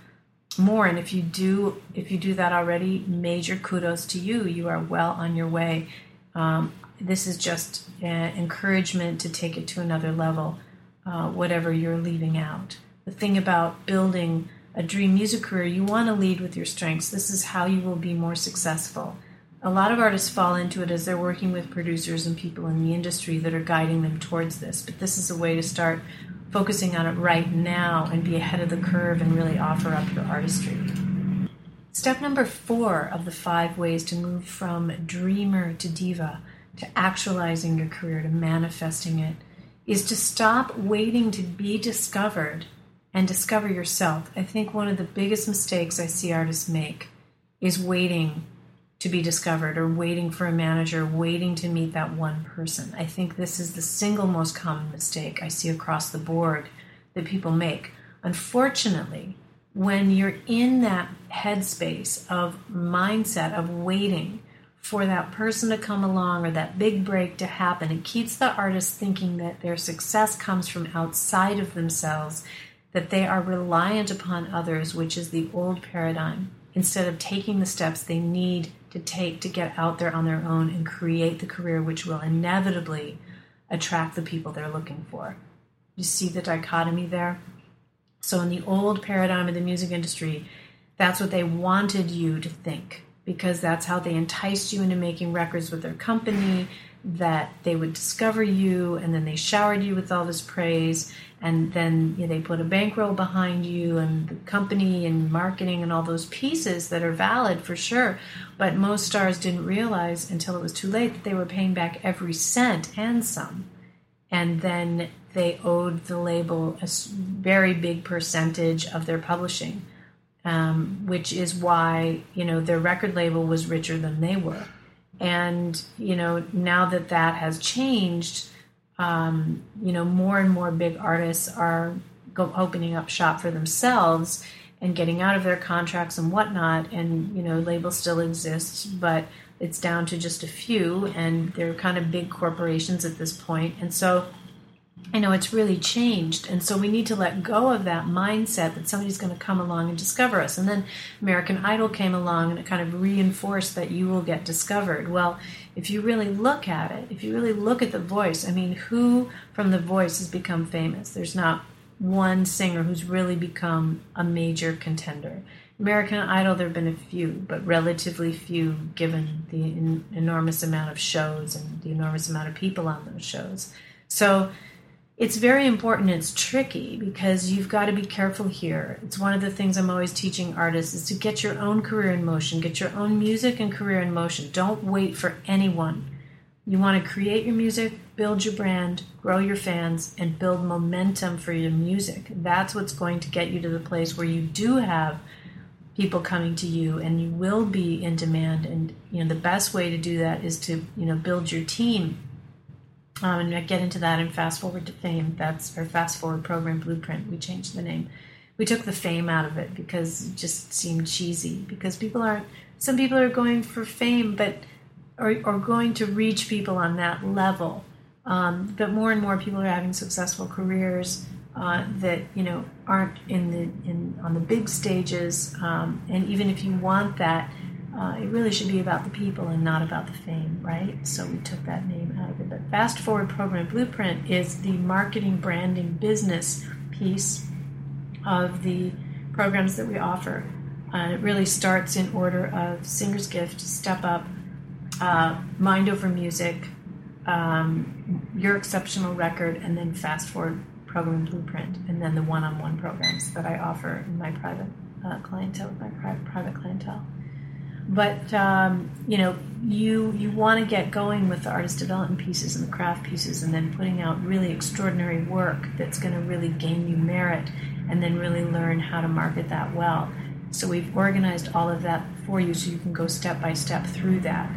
more. And if you do, if you do that already, major kudos to you. You are well on your way. Um, this is just encouragement to take it to another level, uh, whatever you're leaving out. The thing about building a dream music career, you want to lead with your strengths. This is how you will be more successful a lot of artists fall into it as they're working with producers and people in the industry that are guiding them towards this. But this is a way to start focusing on it right now and be ahead of the curve and really offer up your artistry. Step number four of the five ways to move from dreamer to diva to actualizing your career, to manifesting it, is to stop waiting to be discovered and discover yourself. I think one of the biggest mistakes I see artists make is waiting to be discovered or waiting for a manager, waiting to meet that one person. I think this is the single most common mistake I see across the board that people make. Unfortunately, when you're in that headspace of mindset of waiting for that person to come along or that big break to happen, it keeps the artist thinking that their success comes from outside of themselves, that they are reliant upon others, which is the old paradigm, instead of taking the steps they need to take to get out there on their own and create the career which will inevitably attract the people they're looking for. You see the dichotomy there? So, in the old paradigm of the music industry, that's what they wanted you to think because that's how they enticed you into making records with their company that they would discover you and then they showered you with all this praise and then you know, they put a bankroll behind you and the company and marketing and all those pieces that are valid for sure. But most stars didn't realize until it was too late that they were paying back every cent and some. And then they owed the label a very big percentage of their publishing um, which is why you know their record label was richer than they were and you know, now that that has changed, um, you know, more and more big artists are go, opening up shop for themselves and getting out of their contracts and whatnot. And you know, labels still exist, but it's down to just a few, and they're kind of big corporations at this point. And so, I know it's really changed. And so we need to let go of that mindset that somebody's going to come along and discover us. And then American Idol came along and it kind of reinforced that you will get discovered. Well, if you really look at it, if you really look at the voice, I mean, who from the voice has become famous? There's not one singer who's really become a major contender. American Idol, there have been a few, but relatively few given the in, enormous amount of shows and the enormous amount of people on those shows. So it's very important. It's tricky because you've got to be careful here. It's one of the things I'm always teaching artists is to get your own career in motion, get your own music and career in motion. Don't wait for anyone. You want to create your music, build your brand, grow your fans, and build momentum for your music. That's what's going to get you to the place where you do have people coming to you and you will be in demand and you know the best way to do that is to you know build your team um, and I get into that in Fast Forward to Fame. That's our Fast Forward program blueprint. We changed the name. We took the fame out of it because it just seemed cheesy. Because people aren't. Some people are going for fame, but are, or going to reach people on that level. Um, but more and more people are having successful careers uh, that you know aren't in the in on the big stages. Um, and even if you want that, uh, it really should be about the people and not about the fame, right? So we took that name out of it. But Fast Forward Program Blueprint is the marketing, branding, business piece of the programs that we offer. Uh, it really starts in order of Singer's Gift, Step Up, uh, Mind Over Music, um, Your Exceptional Record, and then Fast Forward Program Blueprint, and then the one-on-one programs that I offer in my private uh, clientele, my pri- private clientele but um, you know you you want to get going with the artist development pieces and the craft pieces and then putting out really extraordinary work that's going to really gain you merit and then really learn how to market that well. So we've organized all of that for you so you can go step by step through that.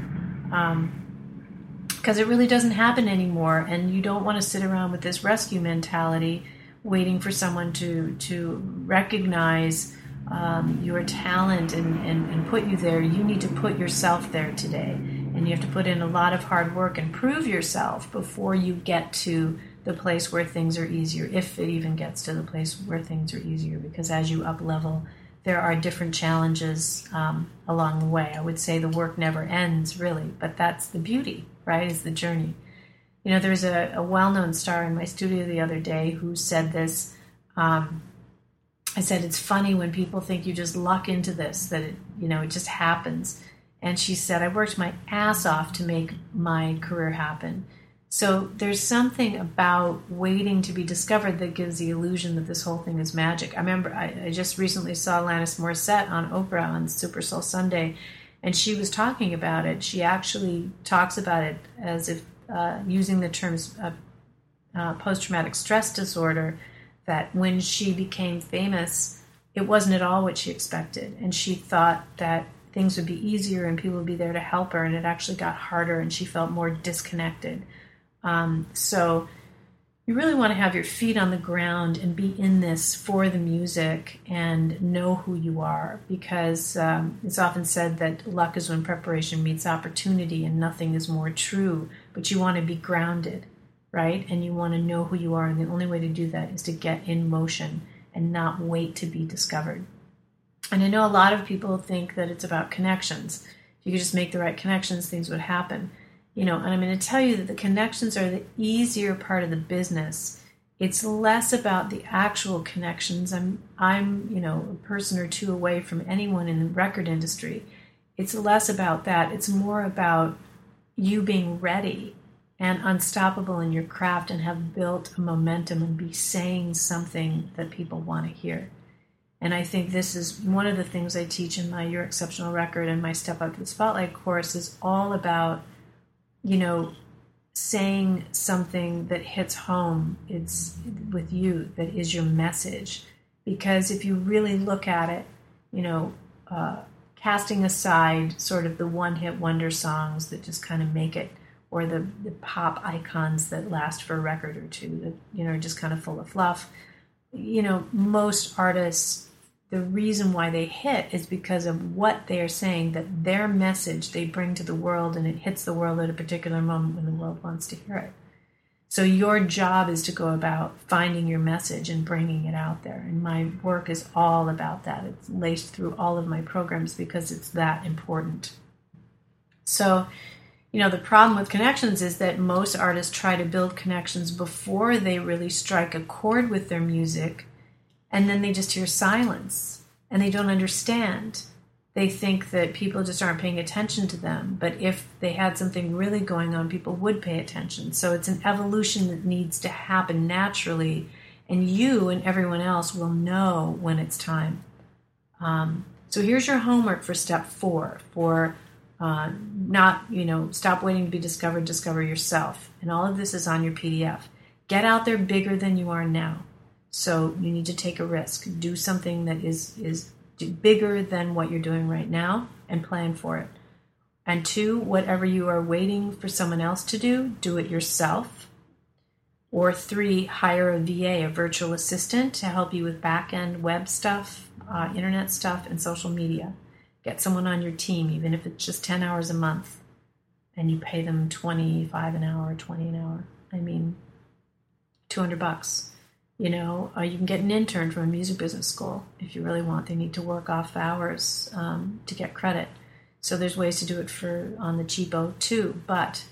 Because um, it really doesn't happen anymore and you don't want to sit around with this rescue mentality waiting for someone to to recognize um, your talent and, and, and put you there, you need to put yourself there today. And you have to put in a lot of hard work and prove yourself before you get to the place where things are easier, if it even gets to the place where things are easier. Because as you up level, there are different challenges um, along the way. I would say the work never ends, really, but that's the beauty, right? Is the journey. You know, there's a, a well known star in my studio the other day who said this. Um, I said, it's funny when people think you just luck into this, that it, you know, it just happens. And she said, I worked my ass off to make my career happen. So there's something about waiting to be discovered that gives the illusion that this whole thing is magic. I remember I, I just recently saw Alanis Morissette on Oprah on Super Soul Sunday, and she was talking about it. She actually talks about it as if uh, using the terms uh, uh, post traumatic stress disorder that when she became famous, it wasn't at all what she expected. And she thought that things would be easier and people would be there to help her. And it actually got harder and she felt more disconnected. Um, so you really want to have your feet on the ground and be in this for the music and know who you are because um, it's often said that luck is when preparation meets opportunity and nothing is more true. But you want to be grounded right? And you want to know who you are. And the only way to do that is to get in motion and not wait to be discovered. And I know a lot of people think that it's about connections. If you could just make the right connections, things would happen. You know, and I'm going to tell you that the connections are the easier part of the business. It's less about the actual connections. I'm I'm, you know, a person or two away from anyone in the record industry. It's less about that. It's more about you being ready and unstoppable in your craft and have built a momentum and be saying something that people want to hear. And I think this is one of the things I teach in my Your Exceptional Record and my Step Up to the Spotlight course is all about, you know, saying something that hits home. It's with you that is your message. Because if you really look at it, you know, uh, casting aside sort of the one hit wonder songs that just kind of make it or the, the pop icons that last for a record or two that you know are just kind of full of fluff you know most artists the reason why they hit is because of what they are saying that their message they bring to the world and it hits the world at a particular moment when the world wants to hear it So your job is to go about finding your message and bringing it out there. And my work is all about that. It's laced through all of my programs because it's that important. So, you know, the problem with connections is that most artists try to build connections before they really strike a chord with their music, and then they just hear silence and they don't understand they think that people just aren't paying attention to them. But if they had something really going on, people would pay attention. So it's an evolution that needs to happen naturally, and you and everyone else will know when it's time. Um, so here's your homework for step four for uh, not, you know, stop waiting to be discovered, discover yourself. And all of this is on your PDF. Get out there bigger than you are now. So you need to take a risk. Do something that is is bigger than what you're doing right now and plan for it. And two, whatever you are waiting for someone else to do, do it yourself. Or three, hire a VA, a virtual assistant, to help you with back end web stuff, uh, internet stuff, and social media. Get someone on your team, even if it's just 10 hours a month, and you pay them 25 an hour, 20 an hour. I mean, 200 bucks you know, uh, you can get an intern from a music business school if you really want. They need to work off hours um, to get credit. So there's ways to do it for on the cheapo too. But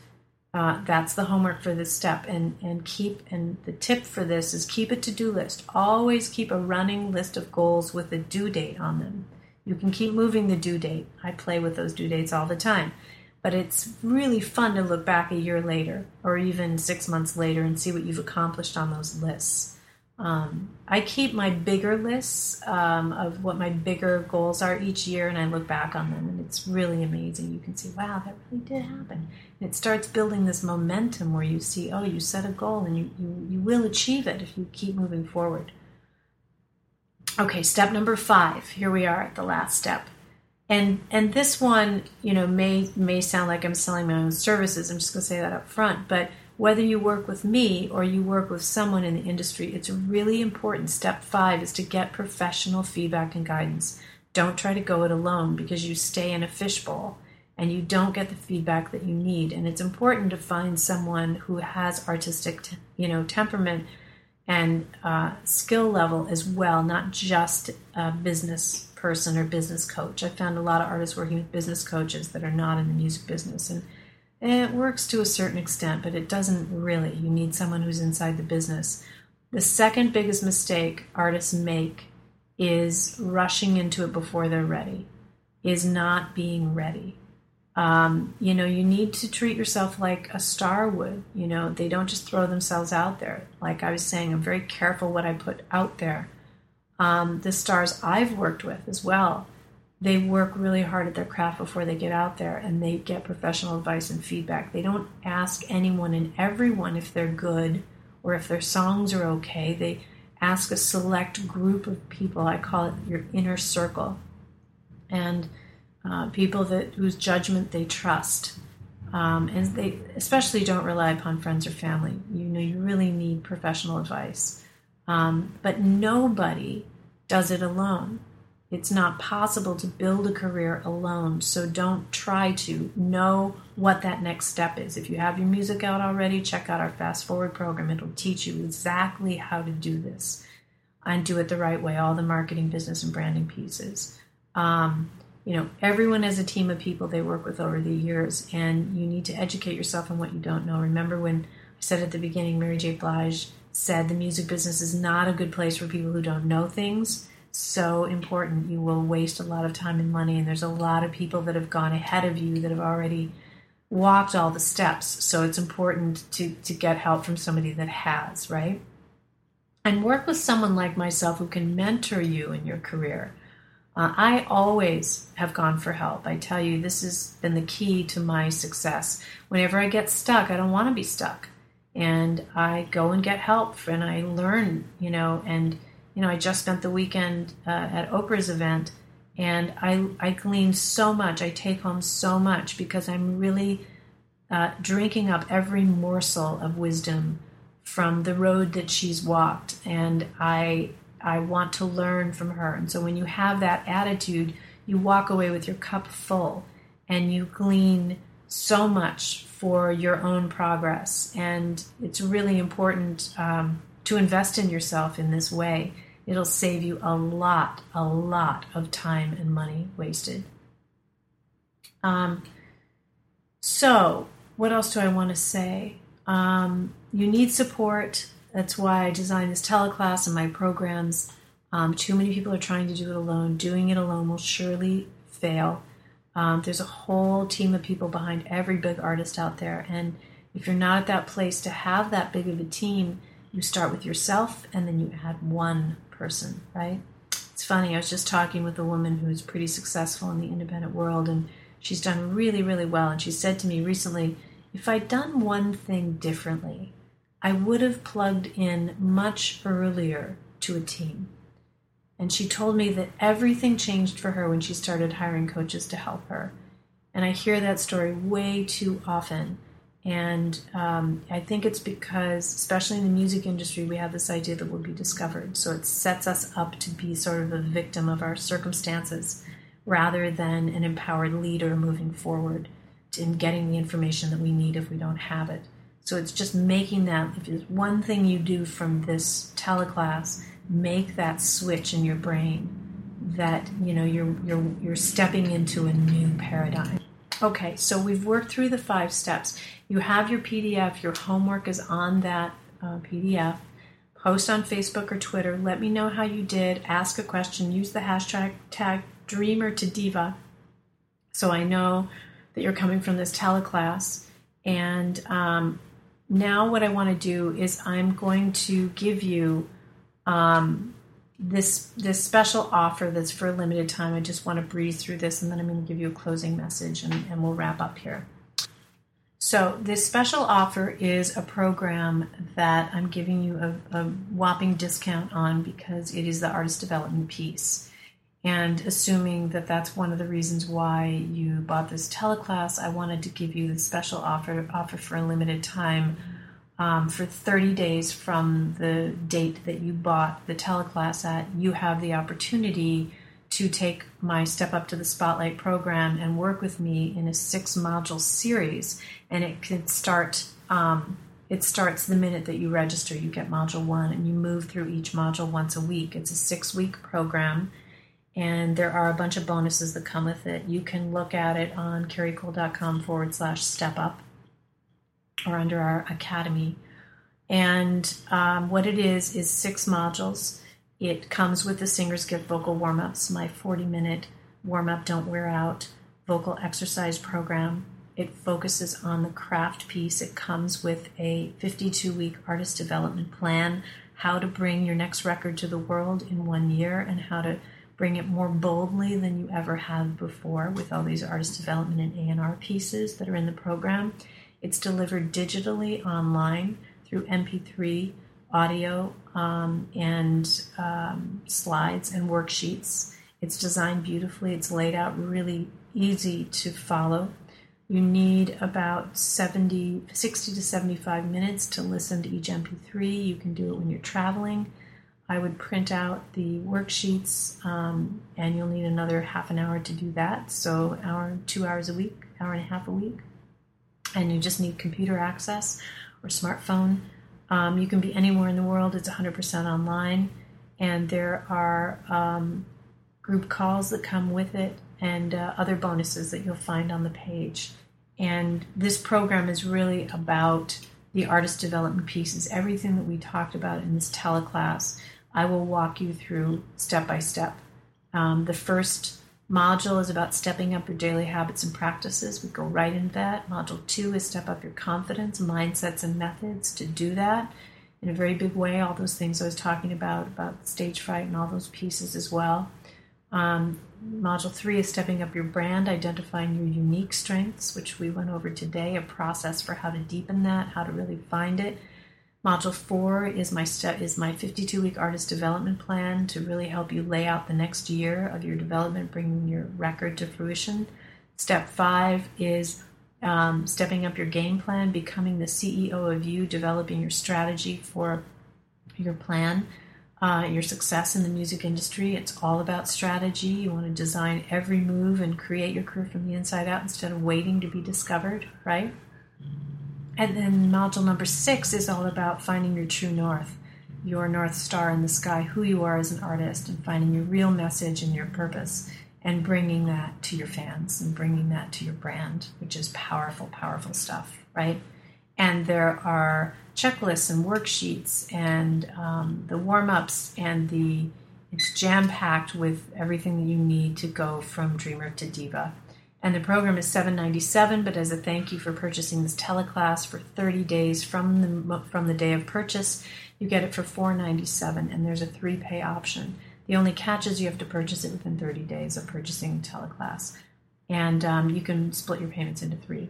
uh, that's the homework for this step. And and keep and the tip for this is keep a to do list. Always keep a running list of goals with a due date on them. You can keep moving the due date. I play with those due dates all the time. But it's really fun to look back a year later or even six months later and see what you've accomplished on those lists. Um, I keep my bigger lists um, of what my bigger goals are each year, and I look back on them, and it's really amazing. You can see, wow, that really did happen. And it starts building this momentum where you see, oh, you set a goal, and you, you, you will achieve it if you keep moving forward. Okay, step number five. Here we are at the last step. And and this one, you know, may may sound like I'm selling my own services. I'm just going to say that up front, but whether you work with me or you work with someone in the industry, it's really important. Step five is to get professional feedback and guidance. Don't try to go it alone because you stay in a fishbowl and you don't get the feedback that you need. And it's important to find someone who has artistic, you know, temperament and uh, skill level as well, not just a business person or business coach. I found a lot of artists working with business coaches that are not in the music business and it works to a certain extent, but it doesn't really. You need someone who's inside the business. The second biggest mistake artists make is rushing into it before they're ready, is not being ready. Um, you know, you need to treat yourself like a star would. You know, they don't just throw themselves out there. Like I was saying, I'm very careful what I put out there. Um, the stars I've worked with as well they work really hard at their craft before they get out there and they get professional advice and feedback. They don't ask anyone and everyone if they're good or if their songs are okay. They ask a select group of people. I call it your inner circle. And uh, people that whose judgment they trust. Um, and they especially don't rely upon friends or family. You know, you really need professional advice. Um, but nobody does it alone. It's not possible to build a career alone, so don't try to know what that next step is. If you have your music out already, check out our Fast Forward program. It'll teach you exactly how to do this and do it the right way, all the marketing, business, and branding pieces. Um, you know, everyone has a team of people they work with over the years, and you need to educate yourself on what you don't know. Remember when I said at the beginning, Mary J. Blige said the music business is not a good place for people who don't know things so important. You will waste a lot of time and money, and there's a lot of people that have gone ahead of you that have already walked all the steps. So it's important to, to get help from somebody that has, right? And work with someone like myself who can mentor you in your career. Uh, I always have gone for help. I tell you, this has been the key to my success. Whenever I get stuck, I don't want to be stuck. And I go and get help and I learn, you know, and you know, I just spent the weekend uh, at Oprah's event, and I I glean so much. I take home so much because I'm really uh, drinking up every morsel of wisdom from the road that she's walked, and I I want to learn from her. And so when you have that attitude, you walk away with your cup full, and you glean so much for your own progress. And it's really important um, to invest in yourself in this way. It'll save you a lot, a lot of time and money wasted. Um, so, what else do I want to say? Um, you need support. That's why I designed this teleclass and my programs. Um, too many people are trying to do it alone. Doing it alone will surely fail. Um, there's a whole team of people behind every big artist out there. And if you're not at that place to have that big of a team, you start with yourself and then you add one person, right? It's funny, I was just talking with a woman who's pretty successful in the independent world and she's done really, really well. And she said to me recently, if I'd done one thing differently, I would have plugged in much earlier to a team. And she told me that everything changed for her when she started hiring coaches to help her. And I hear that story way too often. And um, I think it's because, especially in the music industry, we have this idea that we'll be discovered. So it sets us up to be sort of a victim of our circumstances rather than an empowered leader moving forward in getting the information that we need if we don't have it. So it's just making that, if there's one thing you do from this teleclass, make that switch in your brain that you know you're you're you're stepping into a new paradigm. Okay, so we've worked through the five steps. You have your PDF. Your homework is on that uh, PDF. Post on Facebook or Twitter. Let me know how you did. Ask a question. Use the hashtag tag Dreamer to Diva, so I know that you're coming from this teleclass. And um, now, what I want to do is I'm going to give you um, this this special offer that's for a limited time. I just want to breeze through this, and then I'm going to give you a closing message, and, and we'll wrap up here. So this special offer is a program that I'm giving you a, a whopping discount on because it is the artist development piece. And assuming that that's one of the reasons why you bought this teleclass, I wanted to give you the special offer offer for a limited time um, for 30 days from the date that you bought the teleclass at, you have the opportunity to take my Step Up to the Spotlight program and work with me in a six module series. And it can start, um, it starts the minute that you register. You get module one and you move through each module once a week. It's a six week program. And there are a bunch of bonuses that come with it. You can look at it on caricole.com forward slash step up or under our academy. And um, what it is is six modules. It comes with the Singer's Gift vocal warm ups, my 40 minute warm up, don't wear out vocal exercise program. It focuses on the craft piece. It comes with a 52 week artist development plan, how to bring your next record to the world in one year, and how to bring it more boldly than you ever have before with all these artist development and A&R pieces that are in the program. It's delivered digitally online through MP3 audio um, and um, slides and worksheets. It's designed beautifully, it's laid out really easy to follow. You need about 70, 60 to 75 minutes to listen to each MP3. You can do it when you're traveling. I would print out the worksheets, um, and you'll need another half an hour to do that. So, hour, two hours a week, hour and a half a week and you just need computer access or smartphone. Um, you can be anywhere in the world, it's 100% online, and there are um, group calls that come with it and uh, other bonuses that you'll find on the page. And this program is really about the artist development pieces, everything that we talked about in this teleclass. I will walk you through step by step. Um, the first Module is about stepping up your daily habits and practices. We go right into that. Module two is step up your confidence, mindsets, and methods to do that in a very big way. All those things I was talking about, about stage fright and all those pieces as well. Um, module three is stepping up your brand, identifying your unique strengths, which we went over today, a process for how to deepen that, how to really find it. Module four is my step is my 52 week artist development plan to really help you lay out the next year of your development, bringing your record to fruition. Step five is um, stepping up your game plan, becoming the CEO of you, developing your strategy for your plan. uh, your success in the music industry. It's all about strategy. You want to design every move and create your career from the inside out instead of waiting to be discovered, right? And then module number six is all about finding your true north, your north star in the sky, who you are as an artist, and finding your real message and your purpose, and bringing that to your fans and bringing that to your brand, which is powerful, powerful stuff, right? And there are checklists and worksheets and um, the warm ups and the it's jam packed with everything that you need to go from dreamer to diva. And the program is 797, but as a thank you for purchasing this teleclass for 30 days from the from the day of purchase, you get it for 497 and there's a three pay option. The only catch is you have to purchase it within 30 days of purchasing teleclass. And um, you can split your payments into three.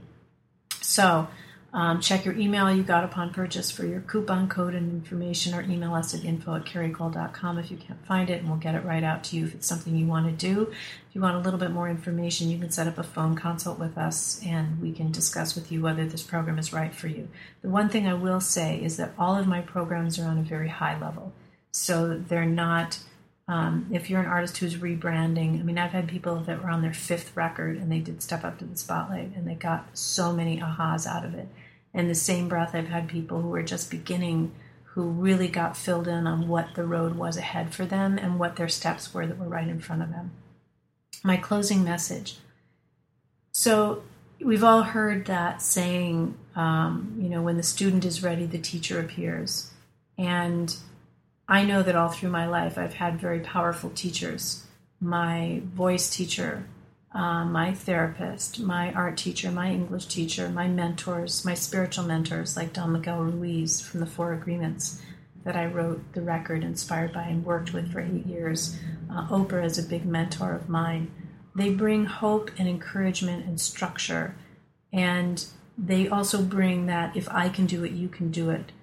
So um, check your email you got upon purchase for your coupon code and information, or email us at info at caricole.com if you can't find it, and we'll get it right out to you if it's something you want to do. If you want a little bit more information, you can set up a phone consult with us and we can discuss with you whether this program is right for you. The one thing I will say is that all of my programs are on a very high level. So they're not um, if you're an artist who's rebranding, I mean, I've had people that were on their fifth record and they did step up to the spotlight and they got so many ahas out of it. In the same breath, I've had people who were just beginning who really got filled in on what the road was ahead for them and what their steps were that were right in front of them. My closing message. So, we've all heard that saying, um, you know, when the student is ready, the teacher appears. And I know that all through my life I've had very powerful teachers. My voice teacher, uh, my therapist, my art teacher, my English teacher, my mentors, my spiritual mentors like Don Miguel Ruiz from the Four Agreements that I wrote the record inspired by and worked with for eight years. Uh, Oprah is a big mentor of mine. They bring hope and encouragement and structure. And they also bring that if I can do it, you can do it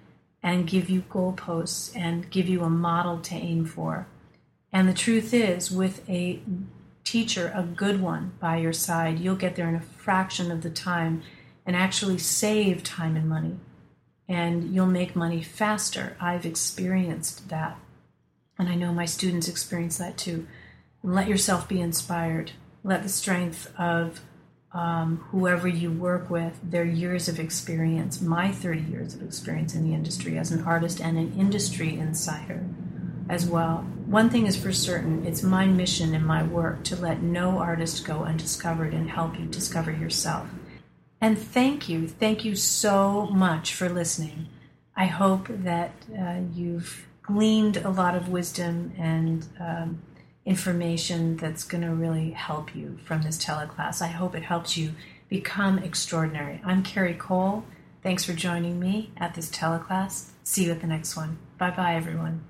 and give you goalposts and give you a model to aim for. And the truth is, with a teacher, a good one by your side, you'll get there in a fraction of the time and actually save time and money. And you'll make money faster. I've experienced that. And I know my students experience that too. let yourself be inspired. Let the strength of um, whoever you work with, their years of experience, my 30 years of experience in the industry as an artist and an industry insider as well. One thing is for certain it's my mission in my work to let no artist go undiscovered and help you discover yourself. And thank you, thank you so much for listening. I hope that uh, you've gleaned a lot of wisdom and um, information that's going to really help you from this teleclass. I hope it helps you become extraordinary. I'm Cari Cole. Thanks for joining me at this teleclass. See you at the next one. Bye bye, everyone.